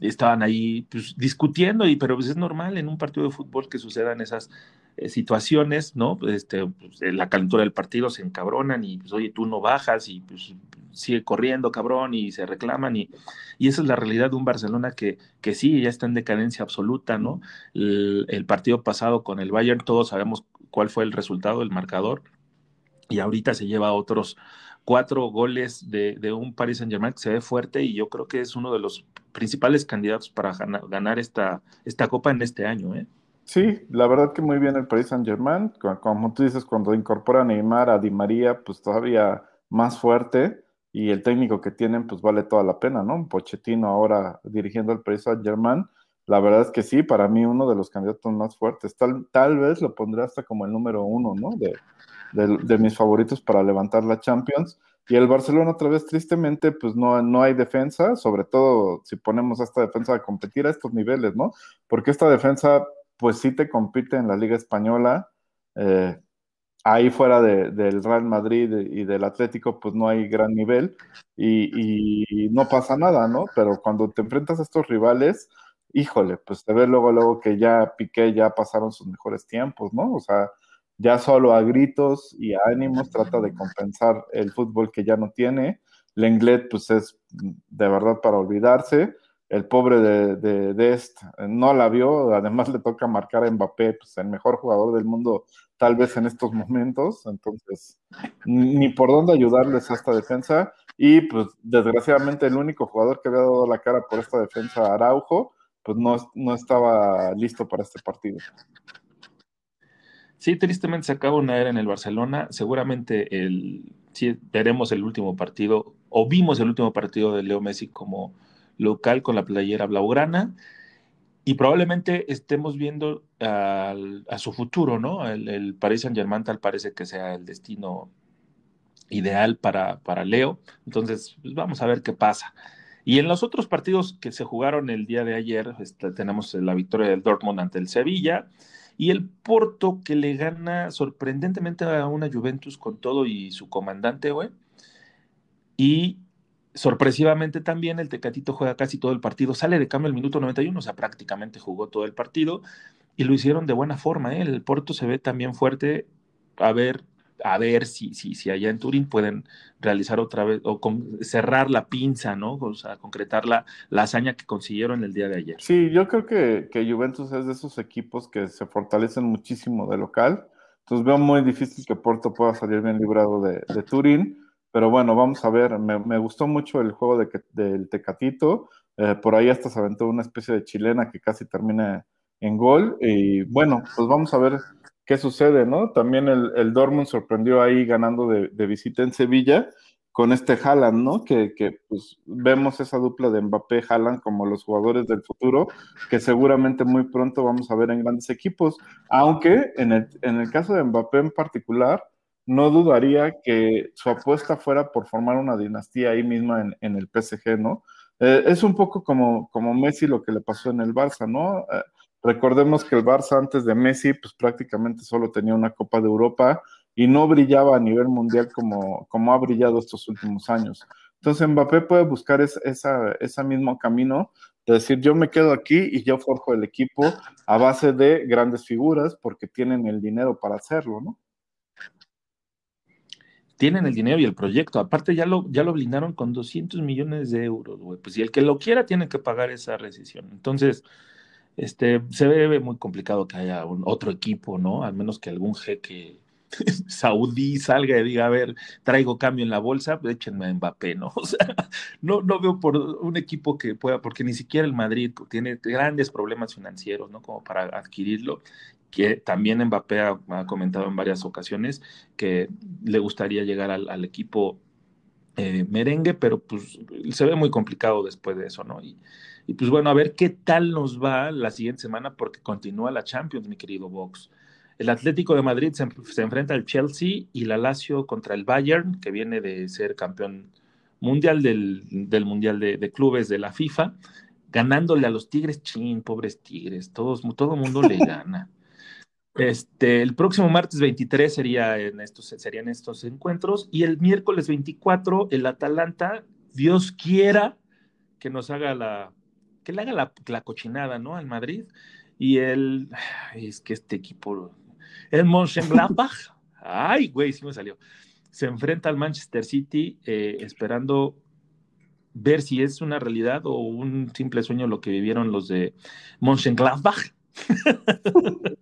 estaban ahí pues, discutiendo, y, pero pues, es normal en un partido de fútbol que sucedan esas eh, situaciones, ¿no? Este, pues, la calentura del partido se encabronan y, pues, oye, tú no bajas y pues sigue corriendo, cabrón, y se reclaman, y, y esa es la realidad de un Barcelona que, que sí, ya está en decadencia absoluta, ¿no? El, el partido pasado con el Bayern, todos sabemos cuál fue el resultado, el marcador, y ahorita se lleva otros cuatro goles de, de, un Paris Saint Germain que se ve fuerte y yo creo que es uno de los principales candidatos para ganar, esta, esta copa en este año. ¿eh? Sí, la verdad que muy bien el Paris Saint Germain, como tú dices, cuando incorpora a Neymar, a Di María, pues todavía más fuerte y el técnico que tienen, pues vale toda la pena, ¿no? Pochettino ahora dirigiendo al Paris Saint Germain, la verdad es que sí, para mí uno de los candidatos más fuertes, tal, tal vez lo pondré hasta como el número uno, ¿no? De, de, mis favoritos para levantar la Champions. Y el Barcelona otra vez, tristemente, pues no, no hay defensa, sobre todo si ponemos esta defensa a competir a estos niveles, ¿no? Porque esta defensa, pues sí te compite en la Liga Española. Eh, ahí fuera del Real Madrid y del Atlético, pues no hay gran nivel y, y, no pasa nada, ¿no? Pero cuando te enfrentas a estos rivales, híjole, pues te ves luego, luego que ya Piqué ya pasaron sus mejores tiempos, ¿no? O sea, ya solo a gritos y ánimos trata de compensar el fútbol que ya no tiene. Lenglet, pues es de verdad para olvidarse. El pobre de, de, de no la vio, además le toca marcar a Mbappé, pues el mejor jugador del mundo tal vez en estos momentos, entonces ni por dónde ayudarles a esta defensa. Y pues desgraciadamente el único jugador que había dado la cara por esta defensa, Araujo, pues no, no estaba listo para este partido. Sí, tristemente se acaba una era en el Barcelona. Seguramente el, veremos el último partido, o vimos el último partido de Leo Messi como local con la playera blaugrana, y probablemente estemos viendo a su futuro, ¿no? El, Paris Saint Germain tal parece que sea el destino ideal para, para Leo. Entonces, pues vamos a ver qué pasa. Y en los otros partidos que se jugaron el día de ayer, este, tenemos la victoria del Dortmund ante el Sevilla y el Porto que le gana sorprendentemente a una Juventus con todo y su comandante, güey. Y sorpresivamente también el Tecatito juega casi todo el partido, sale de cambio el minuto 91, o sea, prácticamente jugó todo el partido y lo hicieron de buena forma. ¿eh? El Porto se ve también fuerte. A ver, a ver si, si, si allá en Turín pueden realizar otra vez o cerrar la pinza, ¿no? O sea, concretar la, la, hazaña que consiguieron el día de ayer. Sí, yo creo que, que, Juventus es de esos equipos que se fortalecen muchísimo de local. Entonces veo muy difícil que Porto pueda salir bien librado de, de Turín. Pero bueno, vamos a ver. Me, me gustó mucho el juego de, del Tecatito. Eh, por ahí hasta se aventó una especie de chilena que casi termina en gol. Y bueno, pues vamos a ver qué sucede, ¿no? También el, el Dortmund sorprendió ahí ganando de, de visita en Sevilla con este Haaland, ¿no? Que, que pues, vemos esa dupla de Mbappé-Haaland como los jugadores del futuro, que seguramente muy pronto vamos a ver en grandes equipos, aunque en el, en el caso de Mbappé en particular, no dudaría que su apuesta fuera por formar una dinastía ahí misma en, en el PSG, ¿no? Eh, es un poco como, como Messi lo que le pasó en el Barça, ¿no? Eh, recordemos que el Barça antes de Messi, pues prácticamente solo tenía una Copa de Europa, y no brillaba a nivel mundial como, como ha brillado estos últimos años. Entonces Mbappé puede buscar ese mismo camino de decir yo me quedo aquí y yo forjo el equipo a base de grandes figuras porque tienen el dinero para hacerlo, ¿no? Tienen el dinero y el proyecto. Aparte ya lo, ya lo blindaron con 200 millones de euros, güey. Pues si el que lo quiera tiene que pagar esa rescisión. Entonces, este, se ve muy complicado que haya otro equipo, ¿no? Al menos que algún jeque Saudí salga y diga, a ver, traigo cambio en la bolsa, échenme a Mbappé, ¿no? O sea, no, no veo por un equipo que pueda, porque ni siquiera el Madrid tiene grandes problemas financieros, ¿no? Como para adquirirlo, que también Mbappé ha, comentado en varias ocasiones que le gustaría llegar al, equipo eh, merengue, pero pues se ve muy complicado después de eso, ¿no? Y, y pues bueno, a ver qué tal nos va la siguiente semana, porque continúa la Champions, mi querido Vox. El Atlético de Madrid se, enfrenta al Chelsea y la Lazio contra el Bayern, que viene de ser campeón mundial del, Mundial de, Clubes de la FIFA, ganándole a los Tigres, chin, pobres Tigres, todos, todo el mundo le gana. Este, el próximo martes 23 sería en estos, serían estos encuentros y el miércoles 24 el Atalanta, Dios quiera que nos haga la, que le haga la, la cochinada, ¿no? Al Madrid. Y el, es que este equipo el Mönchengladbach, ay, güey, sí me salió. Se enfrenta al Manchester City eh, esperando ver si es una realidad o un simple sueño lo que vivieron los de Mönchengladbach.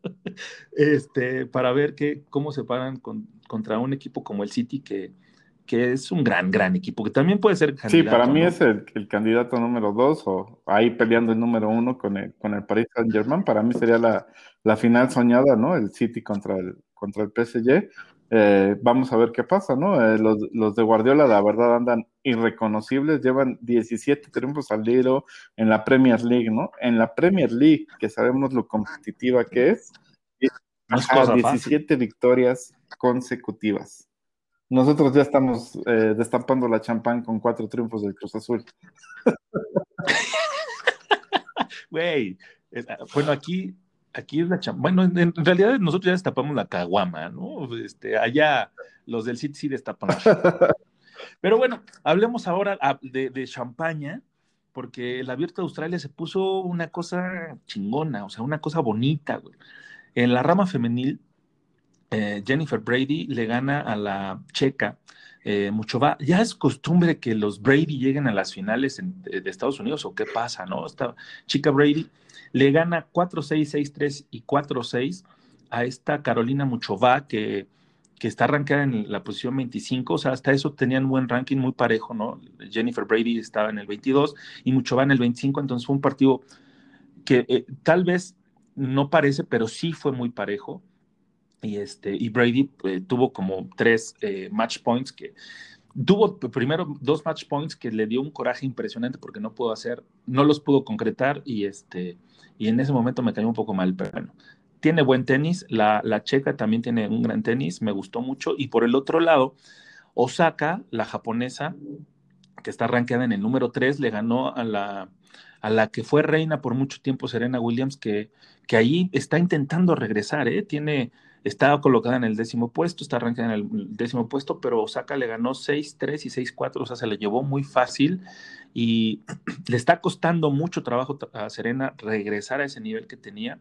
este, para ver que, cómo se paran contra un equipo como el City que, que es un gran, gran equipo, que también puede ser candidato. Sí, para mí es el, candidato número dos, o ahí peleando el número uno con el, con el Paris Saint Germain. Para mí sería la, la final soñada, ¿no? El City contra el, contra el PSG. Eh, vamos a ver qué pasa, ¿no? Eh, los, los, de Guardiola, la verdad, andan irreconocibles, llevan 17 triunfos al hilo en la Premier League, ¿no? En la Premier League, que sabemos lo competitiva que es, ajá, 17 victorias consecutivas. Nosotros ya estamos eh, destapando la champán con cuatro triunfos del Cruz Azul. Güey, ah, bueno, aquí, aquí es la champán. Bueno, en, realidad nosotros ya destapamos la caguama, ¿no? Este, allá los del City sí destapan Pero bueno, hablemos ahora ah, de, de champaña, porque el abierto de Australia se puso una cosa chingona, o sea, una cosa bonita, güey. En la rama femenil, eh, Jennifer Brady le gana a la checa eh. Ya es costumbre que los Brady lleguen a las finales de, Estados Unidos, ¿o qué pasa, no? Esta chica Brady le gana 4-6, 6-3 y 4-6 a esta Carolina Muchova que, que está arrancada en la posición 25, o sea, hasta eso tenían buen ranking muy parejo, ¿no? Jennifer Brady estaba en el 22 y Muchova en el 25, entonces fue un partido que eh, tal vez no parece, pero sí fue muy parejo y, este, y Brady eh, tuvo como tres eh, match points que tuvo primero dos match points que le dio un coraje impresionante porque no pudo hacer, no los pudo concretar y este y en ese momento me cayó un poco mal, pero bueno, tiene buen tenis, la, la checa también tiene un gran tenis, me gustó mucho y por el otro lado, Osaka, la japonesa, que está rankeada en el número 3, le ganó a la, a la que fue reina por mucho tiempo, Serena Williams, que, que ahí está intentando regresar, ¿eh? tiene estaba colocada en el décimo puesto, está arrancada en el décimo puesto, pero Osaka le ganó 6-3 y 6-4, o sea, se le llevó muy fácil y le está costando mucho trabajo a Serena regresar a ese nivel que tenía.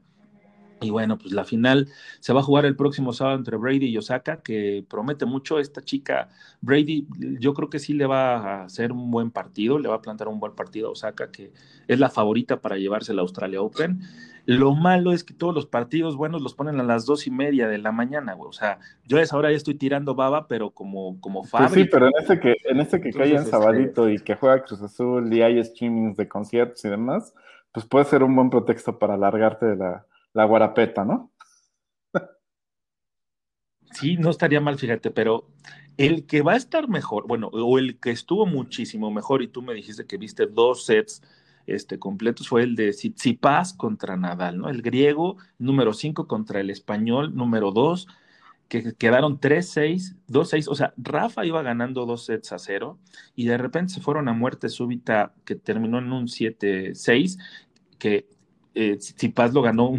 Y bueno, pues la final se va a jugar el próximo sábado entre Brady y Osaka, que promete mucho. Esta chica, Brady, yo creo que sí le va a hacer un buen partido, le va a plantar un buen partido a Osaka, que es la favorita para llevarse la Australia Open. Lo malo es que todos los partidos buenos los ponen a las dos y media de la mañana, güey. O sea, yo a esa hora ya estoy tirando baba, pero como, como fábrica. Pues sí, pero en este que, en este que cae en este sabadito y que juega Cruz Azul y hay streamings de conciertos y demás, pues puede ser un buen pretexto para alargarte de la, la guarapeta, ¿no? Sí, no estaría mal, fíjate, pero el que va a estar mejor, bueno, o el que estuvo muchísimo mejor, y tú me dijiste que viste dos sets este, completos, fue el de Tsitsipas contra Nadal, ¿no? El griego número 5 contra el español número 2, que quedaron 3-6, 2-6, o sea, Rafa iba ganando dos sets a cero, y de repente se fueron a muerte súbita que terminó en un 7-6, que eh, Tsipas lo ganó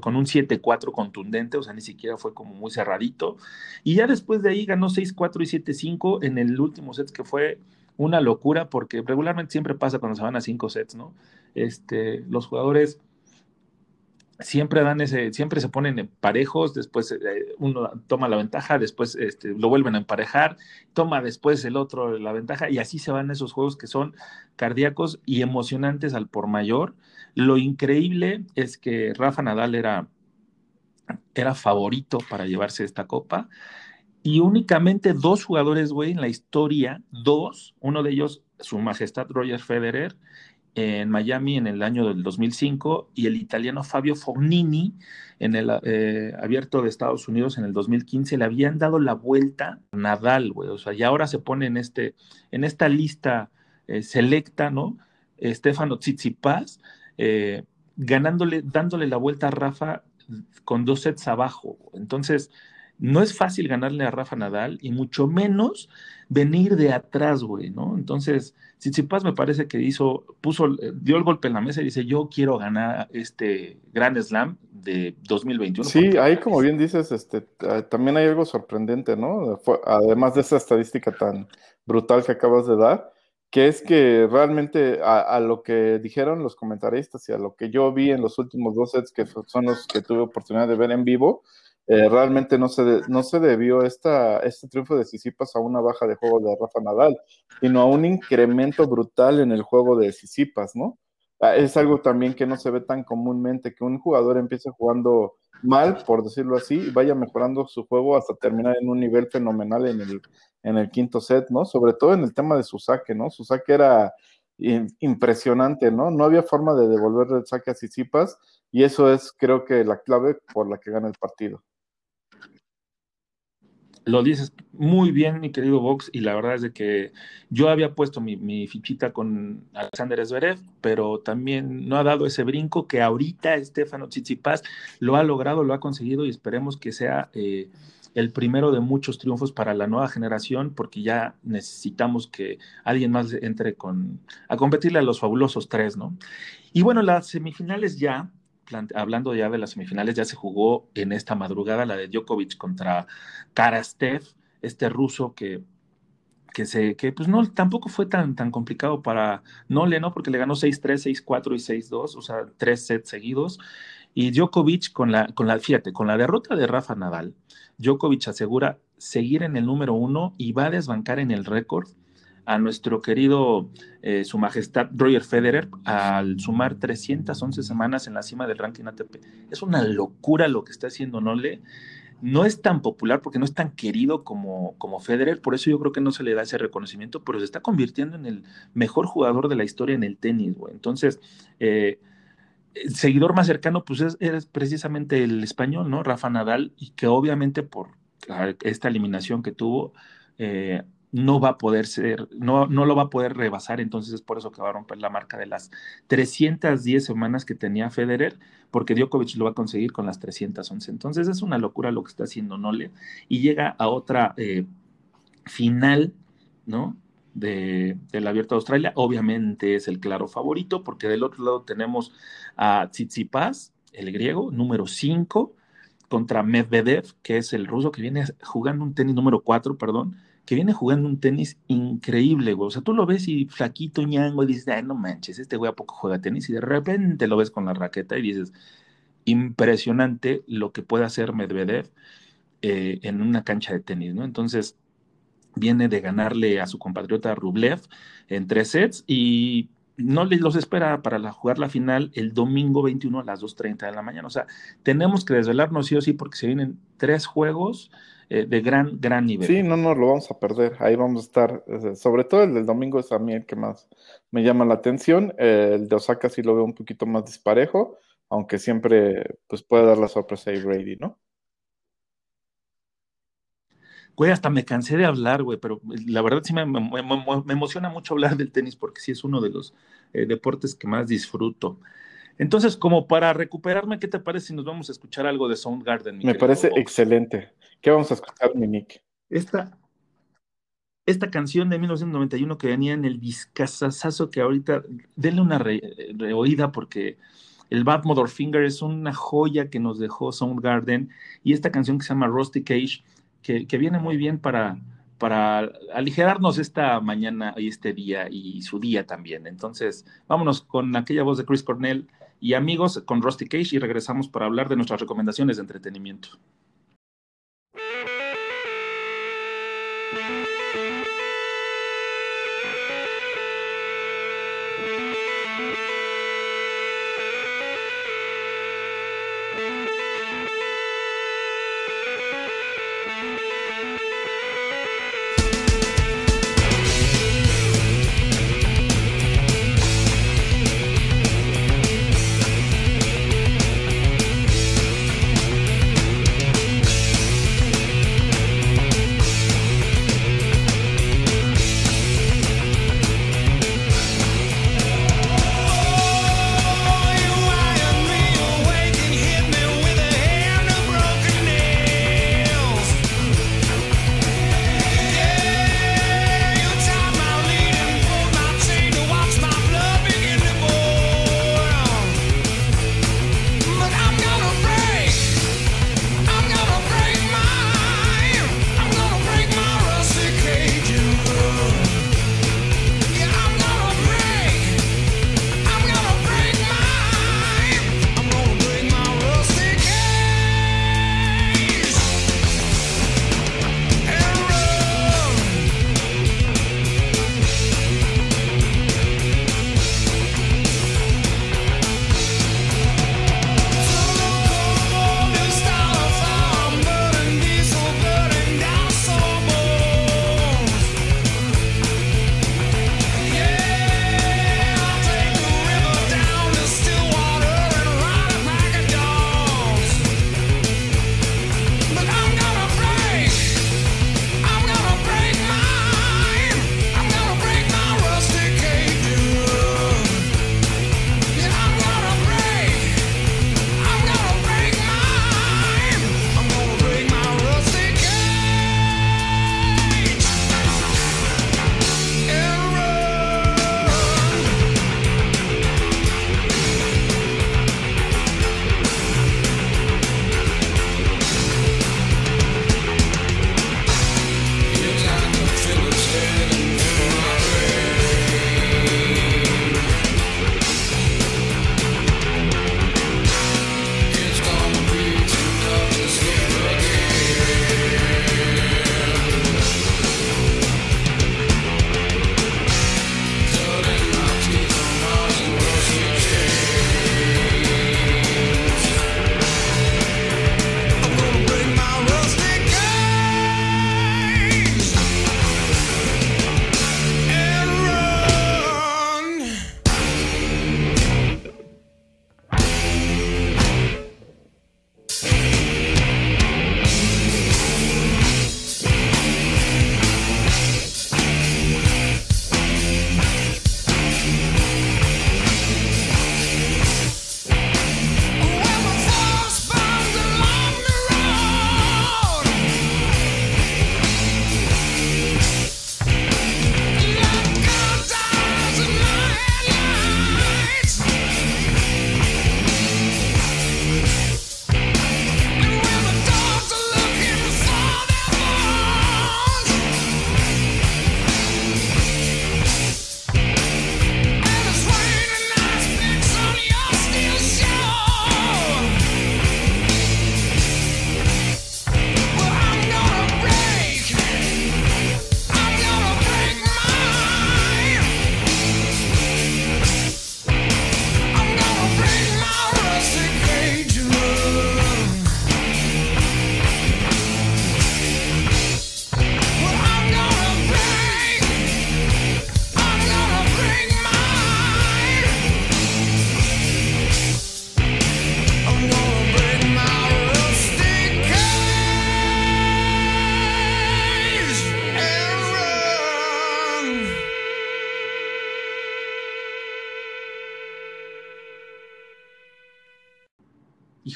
con un 7-4 contundente, o sea, ni siquiera fue como muy cerradito. Y ya después de ahí ganó 6-4 y 7-5 en el último set, que fue una locura, porque regularmente siempre pasa cuando se van a 5 sets, ¿no? Este, los jugadores siempre dan ese, siempre se ponen parejos, después eh, uno toma la ventaja, después este, lo vuelven a emparejar, toma después el otro la ventaja, y así se van esos juegos que son cardíacos y emocionantes al por mayor. Lo increíble es que Rafa Nadal era, era favorito para llevarse esta copa. Y únicamente dos jugadores, güey, en la historia, dos, uno de ellos, su majestad Roger Federer, en Miami en el año del 2005 y el italiano Fabio Fognini en el eh, abierto de Estados Unidos en el 2015 le habían dado la vuelta a Nadal, güey, o sea, y ahora se pone en, este, en esta lista eh, selecta, ¿no? Estefano Tsitsipas, eh, ganándole, dándole la vuelta a Rafa con dos sets abajo. Entonces, no es fácil ganarle a Rafa Nadal y mucho menos venir de atrás, güey, ¿no? Entonces, Tsitsipas me parece que hizo, puso, dio el golpe en la mesa y dice, yo quiero ganar este Grand Slam de 2021. Sí, ahí como bien dices, este, ah, también hay algo sorprendente, ¿no? Además de esa estadística tan brutal que acabas de dar, que es que realmente a, lo que dijeron los comentaristas y a lo que yo vi en los últimos dos sets, que son los que tuve oportunidad de ver en vivo, eh, realmente no se, no se debió esta, este triunfo de Sisipas a una baja de juego de Rafa Nadal, sino a un incremento brutal en el juego de Sisipas, ¿no? Ah, es algo también que no se ve tan comúnmente, que un jugador empiece jugando mal, por decirlo así, y vaya mejorando su juego hasta terminar en un nivel fenomenal en el, en el quinto set, ¿no? Sobre todo en el tema de su saque, ¿no? Su saque era impresionante, ¿no? No había forma de devolverle el saque a Sisipas y eso es, creo que, la clave por la que gana el partido. Lo dices muy bien, mi querido Vox, y la verdad es de que yo había puesto mi, fichita con Alexander Zverev, pero también no ha dado ese brinco que ahorita Estefano Tsitsipas lo ha logrado, lo ha conseguido y esperemos que sea eh, el primero de muchos triunfos para la nueva generación, porque ya necesitamos que alguien más entre con, a competirle a los fabulosos tres, ¿no? Y bueno, las semifinales ya, hablando ya de las semifinales, ya se jugó en esta madrugada la de Djokovic contra Karastev, este ruso que que se que pues no tampoco fue tan tan complicado para Nole, ¿no? Porque le ganó 6-3, 6-4 y 6-2, o sea, tres sets seguidos. Y Djokovic con la con la fíjate, con la derrota de Rafa Nadal, Djokovic asegura seguir en el número uno y va a desbancar en el récord a nuestro querido eh, Su Majestad Roger Federer al sumar 311 semanas en la cima del ranking ATP. Es una locura lo que está haciendo Nole. No es tan popular porque no es tan querido como, como Federer, por eso yo creo que no se le da ese reconocimiento, pero se está convirtiendo en el mejor jugador de la historia en el tenis, güey. Entonces, eh, el seguidor más cercano, pues es, precisamente el español, ¿no? Rafa Nadal, y que obviamente por esta eliminación que tuvo, eh, no va a poder ser, no, no lo va a poder rebasar, entonces es por eso que va a romper la marca de las 310 semanas que tenía Federer, porque Djokovic lo va a conseguir con las 311. Entonces es una locura lo que está haciendo Nole y llega a otra eh, final, ¿no? De, del Abierto de Australia, obviamente es el claro favorito, porque del otro lado tenemos a Tsitsipas, el griego, número 5, contra Medvedev, que es el ruso que viene jugando un tenis número 4, perdón, que viene jugando un tenis increíble, güey. O sea, tú lo ves y flaquito, ñango, y dices, ay, no manches, este güey a poco juega tenis, y de repente lo ves con la raqueta y dices, impresionante lo que puede hacer Medvedev eh, en una cancha de tenis, ¿no? Entonces, viene de ganarle a su compatriota Rublev en tres sets y no los espera para jugar la final el domingo 21 a las 2.30 de la mañana. O sea, tenemos que desvelarnos sí o sí porque se vienen tres juegos eh, de gran, gran nivel. Sí, no nos lo vamos a perder. Ahí vamos a estar. Sobre todo el del domingo es a mí el que más me llama la atención. el de Osaka sí lo veo un poquito más disparejo, aunque siempre pues puede dar la sorpresa a Brady, ¿no? Güey, hasta me cansé de hablar, güey, pero la verdad sí me, emociona mucho hablar del tenis porque sí es uno de los eh, deportes que más disfruto. Entonces, como para recuperarme, ¿qué te parece si nos vamos a escuchar algo de Soundgarden? Me parece excelente. ¿Qué vamos a escuchar, Nick? Esta, esta canción de 1991 que venía en el discazazazo que ahorita, denle una reoída porque el Bad Mother Finger es una joya que nos dejó Soundgarden y esta canción que se llama Rusty Cage que, viene muy bien para, para aligerarnos esta mañana y este día y su día también. Entonces, vámonos con aquella voz de Chris Cornell y amigos con Rusty Cage y regresamos para hablar de nuestras recomendaciones de entretenimiento.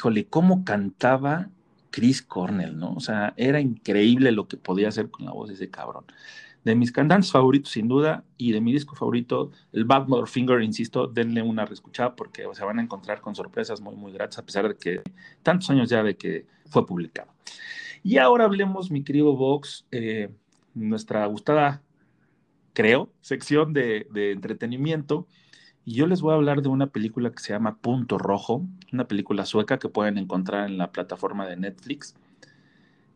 Híjole, cómo cantaba Chris Cornell, ¿no? O sea, era increíble lo que podía hacer con la voz de ese cabrón. De mis cantantes favoritos, sin duda, y de mi disco favorito, el Bad Mother Finger, insisto, denle una reescuchada porque se van a encontrar con sorpresas muy, muy gratas, a pesar de que tantos años ya de que fue publicado. Y ahora hablemos, mi querido Vox, eh, nuestra gustada, creo, sección de, de entretenimiento. Y yo les voy a hablar de una película que se llama Punto Rojo, una película sueca que pueden encontrar en la plataforma de Netflix,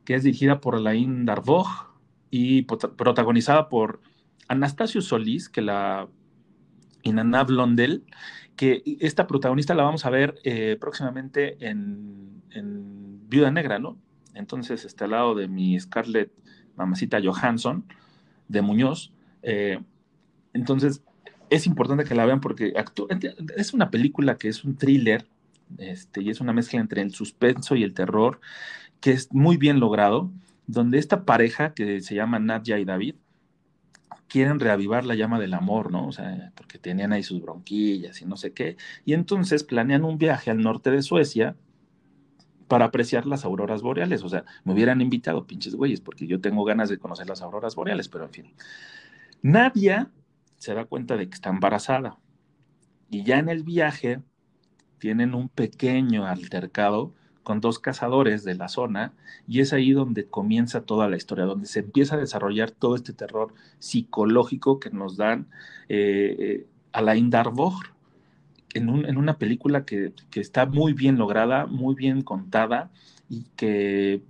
que es dirigida por Lain Darvoj y protagonizada por Anastasio Solís, que la y Nana Blondel, que esta protagonista la vamos a ver eh, próximamente en, Viuda Negra, ¿no? Entonces, está al lado de mi Scarlett Mamacita Johansson, de Muñoz. Eh, entonces, es importante que la vean porque es una película que es un thriller este, y es una mezcla entre el suspenso y el terror que es muy bien logrado, donde esta pareja que se llama Nadia y David quieren reavivar la llama del amor, ¿no? O sea, porque tenían ahí sus bronquillas y no sé qué, y entonces planean un viaje al norte de Suecia para apreciar las auroras boreales, o sea, me hubieran invitado, pinches güeyes, porque yo tengo ganas de conocer las auroras boreales, pero en fin. Nadia se da cuenta de que está embarazada. Y ya en el viaje tienen un pequeño altercado con dos cazadores de la zona y es ahí donde comienza toda la historia, donde se empieza a desarrollar todo este terror psicológico que nos dan eh, eh, Alain Darvoj en, en una película que, que, está muy bien lograda, muy bien contada y que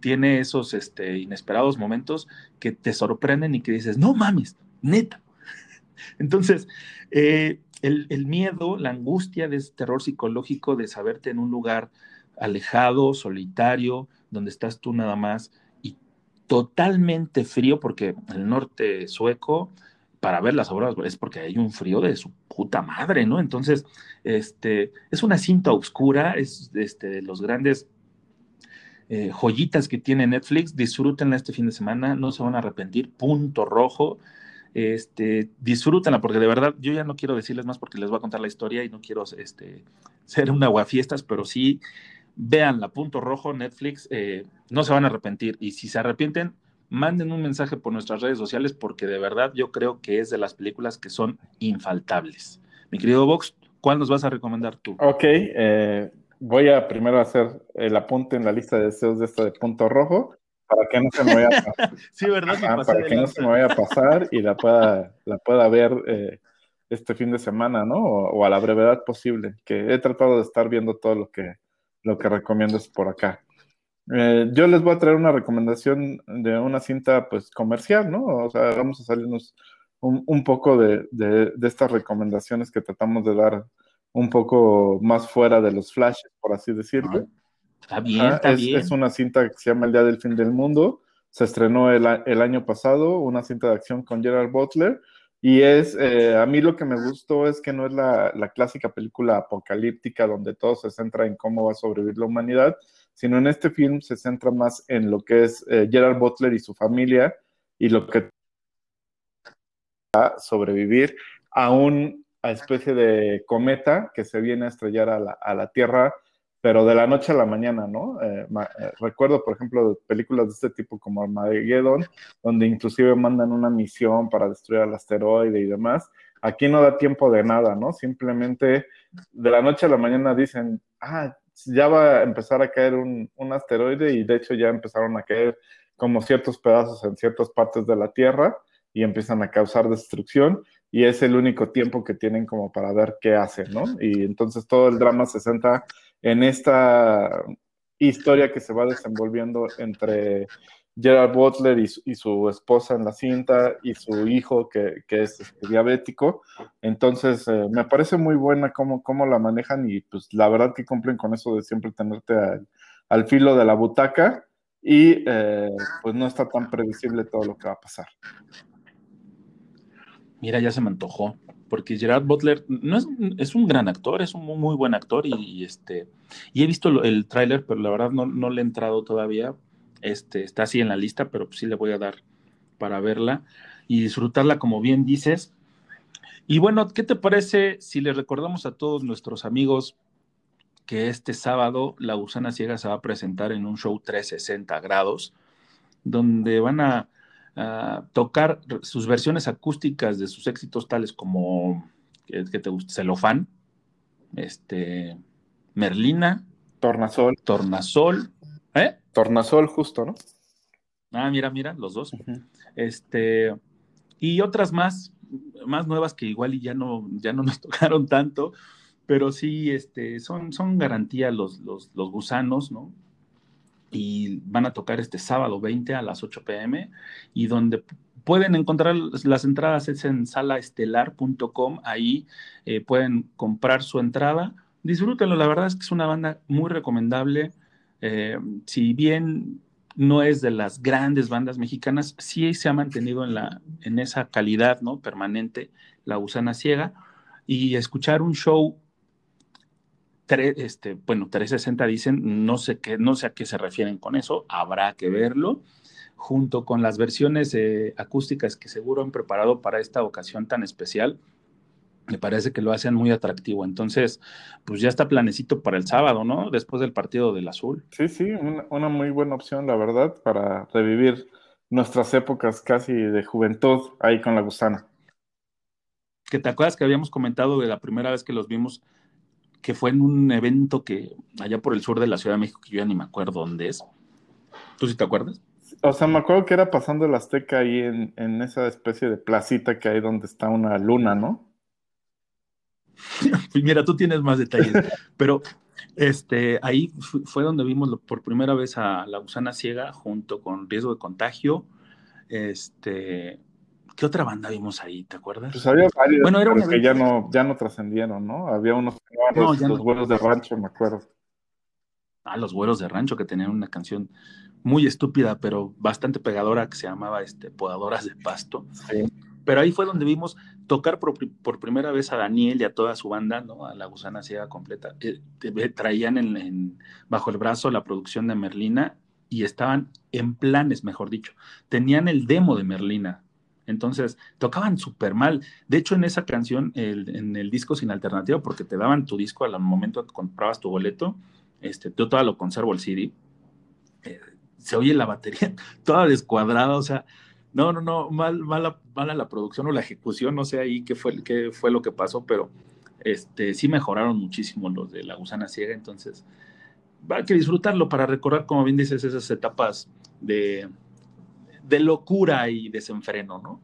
tiene esos este, inesperados momentos que te sorprenden y que dices, no mames, neta, entonces, eh, el, miedo, la angustia de ese terror psicológico de saberte en un lugar alejado, solitario, donde estás tú nada más y totalmente frío, porque el norte sueco, para ver las obras, es porque hay un frío de su puta madre, ¿no? Entonces, este, es una cinta oscura, es este, de los grandes eh, joyitas que tiene Netflix, disfrútenla este fin de semana, no se van a arrepentir, punto rojo, este, disfrútenla, porque de verdad yo ya no quiero decirles más porque les voy a contar la historia y no quiero este, ser un aguafiestas, pero sí vean la punto rojo Netflix, eh, no se van a arrepentir. Y si se arrepienten, manden un mensaje por nuestras redes sociales porque de verdad yo creo que es de las películas que son infaltables. Mi querido Vox, ¿cuál nos vas a recomendar tú? Ok, eh, voy a primero hacer el apunte en la lista de deseos de esta de punto rojo para que no se me vaya a pasar. sí, ¿verdad? para que no se me vaya a pasar y la pueda, la pueda ver eh, este fin de semana, ¿no? O, a la brevedad posible, que he tratado de estar viendo todo lo que, lo que recomiendas por acá. Eh, yo les voy a traer una recomendación de una cinta, pues, comercial, ¿no? O sea, vamos a salirnos un, un poco de, de, de estas recomendaciones que tratamos de dar un poco más fuera de los flashes, por así decirlo. Está bien, está es, bien. Es una cinta que se llama El Día del Fin del Mundo. Se estrenó el, el año pasado, una cinta de acción con Gerard Butler. Y es, eh, a mí lo que me gustó es que no es la, la, clásica película apocalíptica donde todo se centra en cómo va a sobrevivir la humanidad, sino en este film se centra más en lo que es eh, Gerard Butler y su familia y lo que va a sobrevivir a una especie de cometa que se viene a estrellar a la, a la Tierra pero de la noche a la mañana, ¿no? Eh, eh, recuerdo, por ejemplo, películas de este tipo como Armageddon, donde inclusive mandan una misión para destruir al asteroide y demás. Aquí no da tiempo de nada, ¿no? Simplemente de la noche a la mañana dicen, ah, ya va a empezar a caer un, un asteroide y de hecho ya empezaron a caer como ciertos pedazos en ciertas partes de la Tierra y empiezan a causar destrucción y es el único tiempo que tienen como para ver qué hacen, ¿no? Y entonces todo el drama se centra en esta historia que se va desenvolviendo entre Gerard Butler y su, esposa en la cinta y su hijo que, es este, diabético. Entonces, eh, me parece muy buena cómo, cómo, la manejan y pues la verdad que cumplen con eso de siempre tenerte al, filo de la butaca y eh, pues no está tan previsible todo lo que va a pasar. Mira, ya se me antojó porque Gerard Butler no es, es, un gran actor, es un muy, buen actor y, este y he visto el tráiler, pero la verdad no, no, le he entrado todavía. Este, está así en la lista, pero sí le voy a dar para verla y disfrutarla como bien dices. Y bueno, ¿qué te parece si le recordamos a todos nuestros amigos que este sábado la Gusana Ciega se va a presentar en un show 360 grados, donde van a, tocar sus versiones acústicas de sus éxitos tales como, que, te gusta? Celofán, este, Merlina, Tornasol. Tornasol, ¿eh? Tornasol justo, ¿no? Ah, mira, mira, los dos. Este, y otras más, más nuevas que igual y ya no, ya no nos tocaron tanto, pero sí, este, son, son garantía los, los, los gusanos, ¿no? Y van a tocar este sábado 20 a las 8 pm y donde pueden encontrar las entradas es en salaestelar.com, ahí eh, pueden comprar su entrada. Disfrútenlo, la verdad es que es una banda muy recomendable. Eh, si bien no es de las grandes bandas mexicanas, sí se ha mantenido en, la, en esa calidad ¿no? permanente, la gusana ciega, y escuchar un show, este, bueno, 360 dicen, no sé, qué, no sé a qué se refieren con eso, habrá que verlo, junto con las versiones eh, acústicas que seguro han preparado para esta ocasión tan especial, me parece que lo hacen muy atractivo. Entonces, pues ya está planecito para el sábado, ¿no? Después del partido del azul. Sí, sí, una, muy buena opción, la verdad, para revivir nuestras épocas casi de juventud ahí con la gusana. Que te acuerdas que habíamos comentado de la primera vez que los vimos, que fue en un evento que allá por el sur de la Ciudad de México, que yo ya ni me acuerdo dónde es. ¿Tú sí te acuerdas? O sea, me acuerdo que era pasando el Azteca ahí en, en esa especie de placita que hay donde está una luna, ¿no? Mira, tú tienes más detalles, pero este, ahí fue donde vimos por primera vez a la gusana ciega junto con riesgo de contagio. Este, ¿qué otra banda vimos ahí? ¿Te acuerdas? Pues había varios bueno, era que ya no, ya no trascendieron, ¿no? Había unos los, los vuelos de rancho, me acuerdo. Ah, los vuelos de rancho que tenían una canción muy estúpida, pero bastante pegadora que se llamaba este, Podadoras de Pasto. Sí. Pero ahí fue donde vimos tocar por, primera vez a Daniel y a toda su banda, ¿no? A la gusana ciega completa. Eh, traían en, bajo el brazo la producción de Merlina y estaban en planes, mejor dicho. Tenían el demo de Merlina. Entonces, tocaban súper mal. De hecho, en esa canción, en el disco sin alternativa, porque te daban tu disco al momento que comprabas tu boleto, este, yo todavía lo conservo el CD, eh, se oye la batería toda descuadrada, o sea, no, no, no, mal, mala, mala la producción o la ejecución, no sé ahí qué fue, qué fue lo que pasó, pero este, sí mejoraron muchísimo los de la gusana ciega, entonces a que disfrutarlo para recordar, como bien dices, esas etapas de, de locura y desenfreno, ¿no?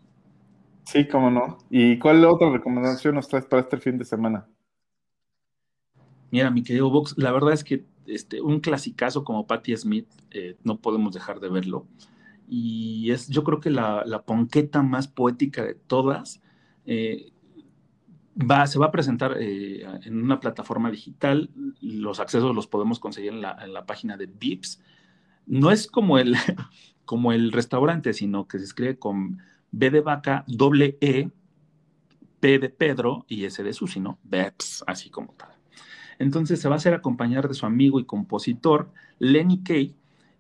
Sí, cómo no. ¿Y cuál otra recomendación nos traes para este fin de semana? Mira, mi querido Vox, la verdad es que este, un clasicazo como Patti Smith, eh, no podemos dejar de verlo y es yo creo que la, la ponqueta más poética de todas. Eh, va, se va a presentar eh, en una plataforma digital, los accesos los podemos conseguir en la, en la página de Vips. No es como el, como el restaurante, sino que se escribe con B de vaca, doble E, P de Pedro y S de Susi, ¿no? Vips, así como tal. Entonces se va a hacer acompañar de su amigo y compositor Lenny Kay,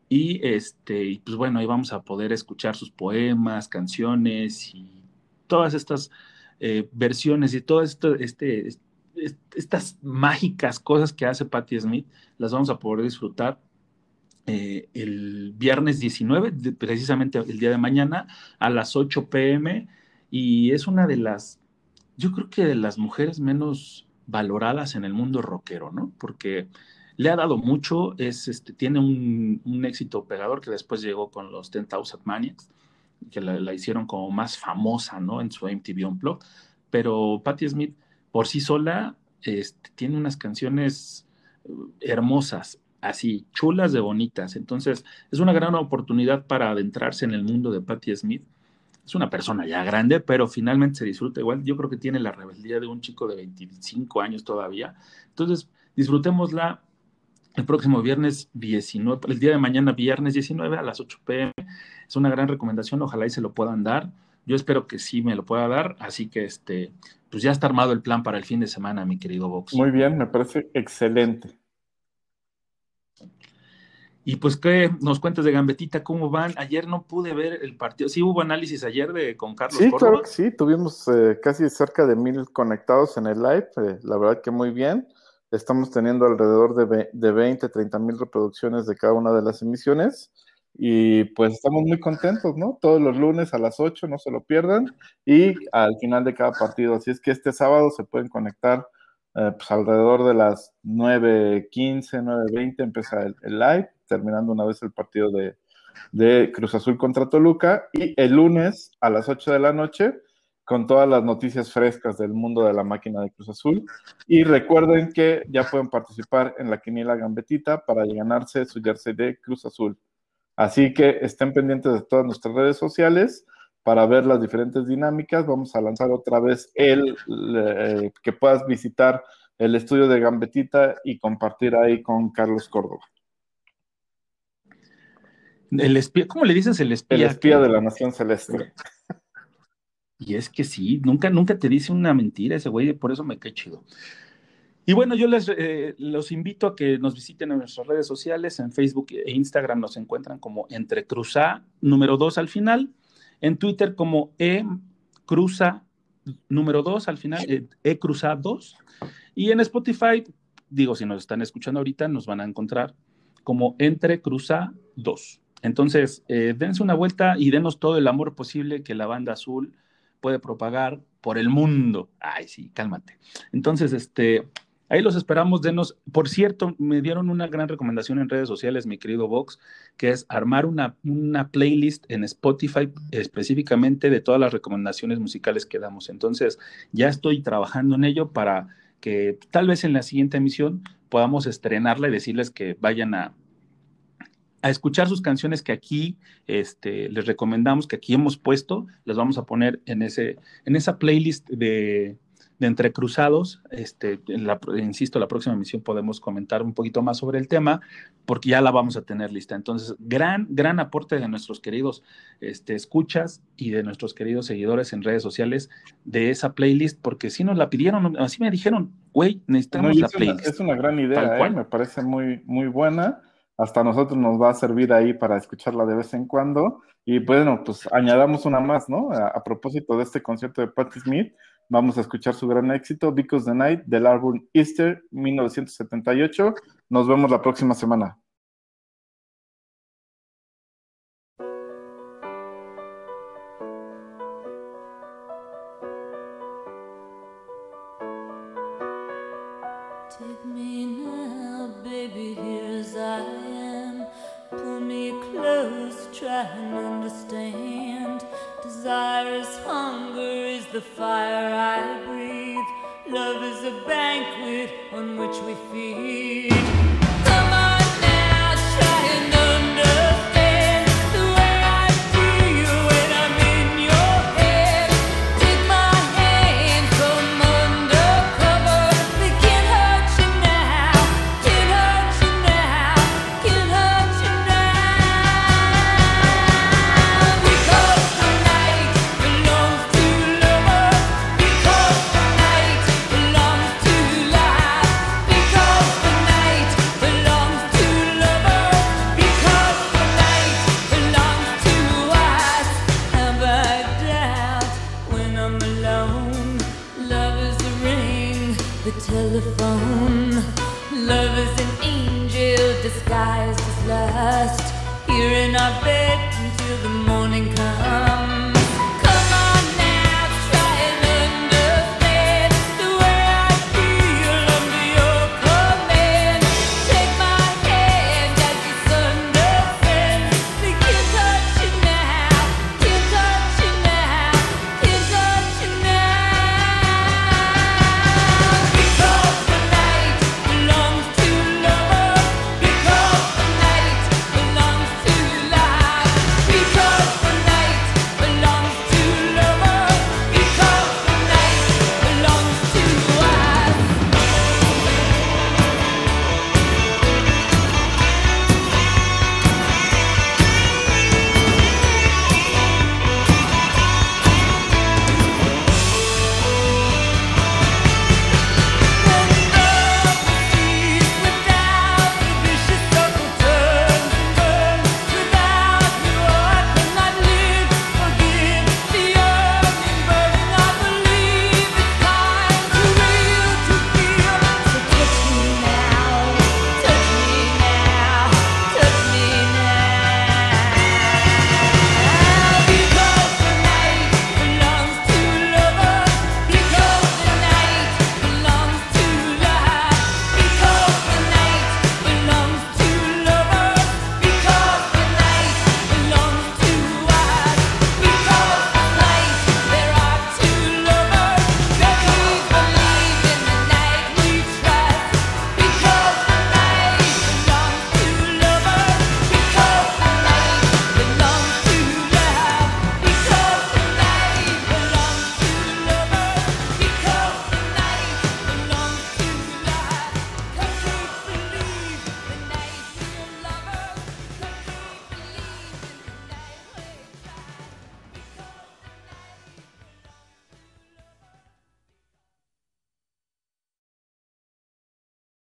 y este, pues bueno, ahí vamos a poder escuchar sus poemas, canciones y todas estas eh, versiones y todas este, estas mágicas cosas que hace Patti Smith, las vamos a poder disfrutar eh, el viernes 19, precisamente el día de mañana, a las 8 pm. Y es una de las, yo creo que de las mujeres menos valoradas en el mundo rockero, ¿no? Porque le ha dado mucho, es, este, tiene un, éxito pegador que después llegó con los 10,000 Maniacs, que la, hicieron como más famosa, ¿no? En su MTV Unplugged, pero Patti Smith por sí sola este, tiene unas canciones eh, hermosas, así, chulas de bonitas, entonces es una gran oportunidad para adentrarse en el mundo de Patti Smith. Es una persona ya grande, pero finalmente se disfruta igual. Yo creo que tiene la rebeldía de un chico de 25 años todavía. Entonces, disfrutémosla, el próximo viernes 19, el día de mañana viernes 19 a las 8 pm. Es una gran recomendación, ojalá y se lo puedan dar. Yo espero que sí me lo pueda dar, así que este, pues ya está armado el plan para el fin de semana, mi querido Vox. Muy bien, me parece excelente. Y pues, ¿qué nos cuentas de Gambetita? ¿Cómo van? Ayer no pude ver el partido. Sí hubo análisis ayer de con Carlos Sí, claro sí. Tuvimos eh, casi cerca de mil conectados en el live. Eh, la verdad que muy bien. Estamos teniendo alrededor de, de 20, 30 mil reproducciones de cada una de las emisiones. Y pues estamos muy contentos, ¿no? Todos los lunes a las 8, no se lo pierdan. Y al final de cada partido. Así es que este sábado se pueden conectar eh, pues alrededor de las 9.15, 9.20 empieza el, live, terminando una vez el partido de, Cruz Azul contra Toluca. Y el lunes a las 8 de la noche con todas las noticias frescas del mundo de la máquina de Cruz Azul. Y recuerden que ya pueden participar en la quiniela gambetita para ganarse su jersey de Cruz Azul. Así que estén pendientes de todas nuestras redes sociales para ver las diferentes dinámicas. Vamos a lanzar otra vez el eh, que puedas visitar el estudio de Gambetita y compartir ahí con Carlos Córdoba. El espía, ¿cómo le dices el espía? El espía de la Nación Celeste. Y es que sí, nunca, nunca te dice una mentira ese güey, por eso me cae chido. Y bueno, yo les eh, los invito a que nos visiten en nuestras redes sociales, en Facebook e Instagram nos encuentran como Entre Cruza número 2 al final, en Twitter como E Cruza número 2 al final, eh, E Cruza 2, y en Spotify, digo, si nos están escuchando ahorita, nos van a encontrar como Entre Cruza 2. Entonces, eh, dense una vuelta y denos todo el amor posible que la banda azul puede propagar por el mundo. Ay, sí, cálmate. Entonces, este, ahí los esperamos, denos. Por cierto, me dieron una gran recomendación en redes sociales, mi querido Vox, que es armar una, una playlist en Spotify específicamente de todas las recomendaciones musicales que damos. Entonces, ya estoy trabajando en ello para que tal vez en la siguiente emisión podamos estrenarla y decirles que vayan a, a escuchar sus canciones que aquí este, les recomendamos, que aquí hemos puesto, las vamos a poner en, ese, en esa playlist de, de Entrecruzados. Este, la, insisto, la próxima emisión podemos comentar un poquito más sobre el tema, porque ya la vamos a tener lista. Entonces, gran, gran aporte de nuestros queridos este, escuchas y de nuestros queridos seguidores en redes sociales de esa playlist, porque si nos la pidieron, así me dijeron, güey, necesitamos la playlist. es una gran idea, ¿eh? me parece muy, muy buena hasta nosotros nos va a servir ahí para escucharla de vez en cuando. Y bueno, pues añadamos una más, ¿no? A, propósito de este concierto de Patti Smith, vamos a escuchar su gran éxito, Because the Night, del álbum Easter 1978. Nos vemos la próxima semana. Fire I breathe. Love is a banquet on which we feed. disguised as lust here in our bed until the morning comes.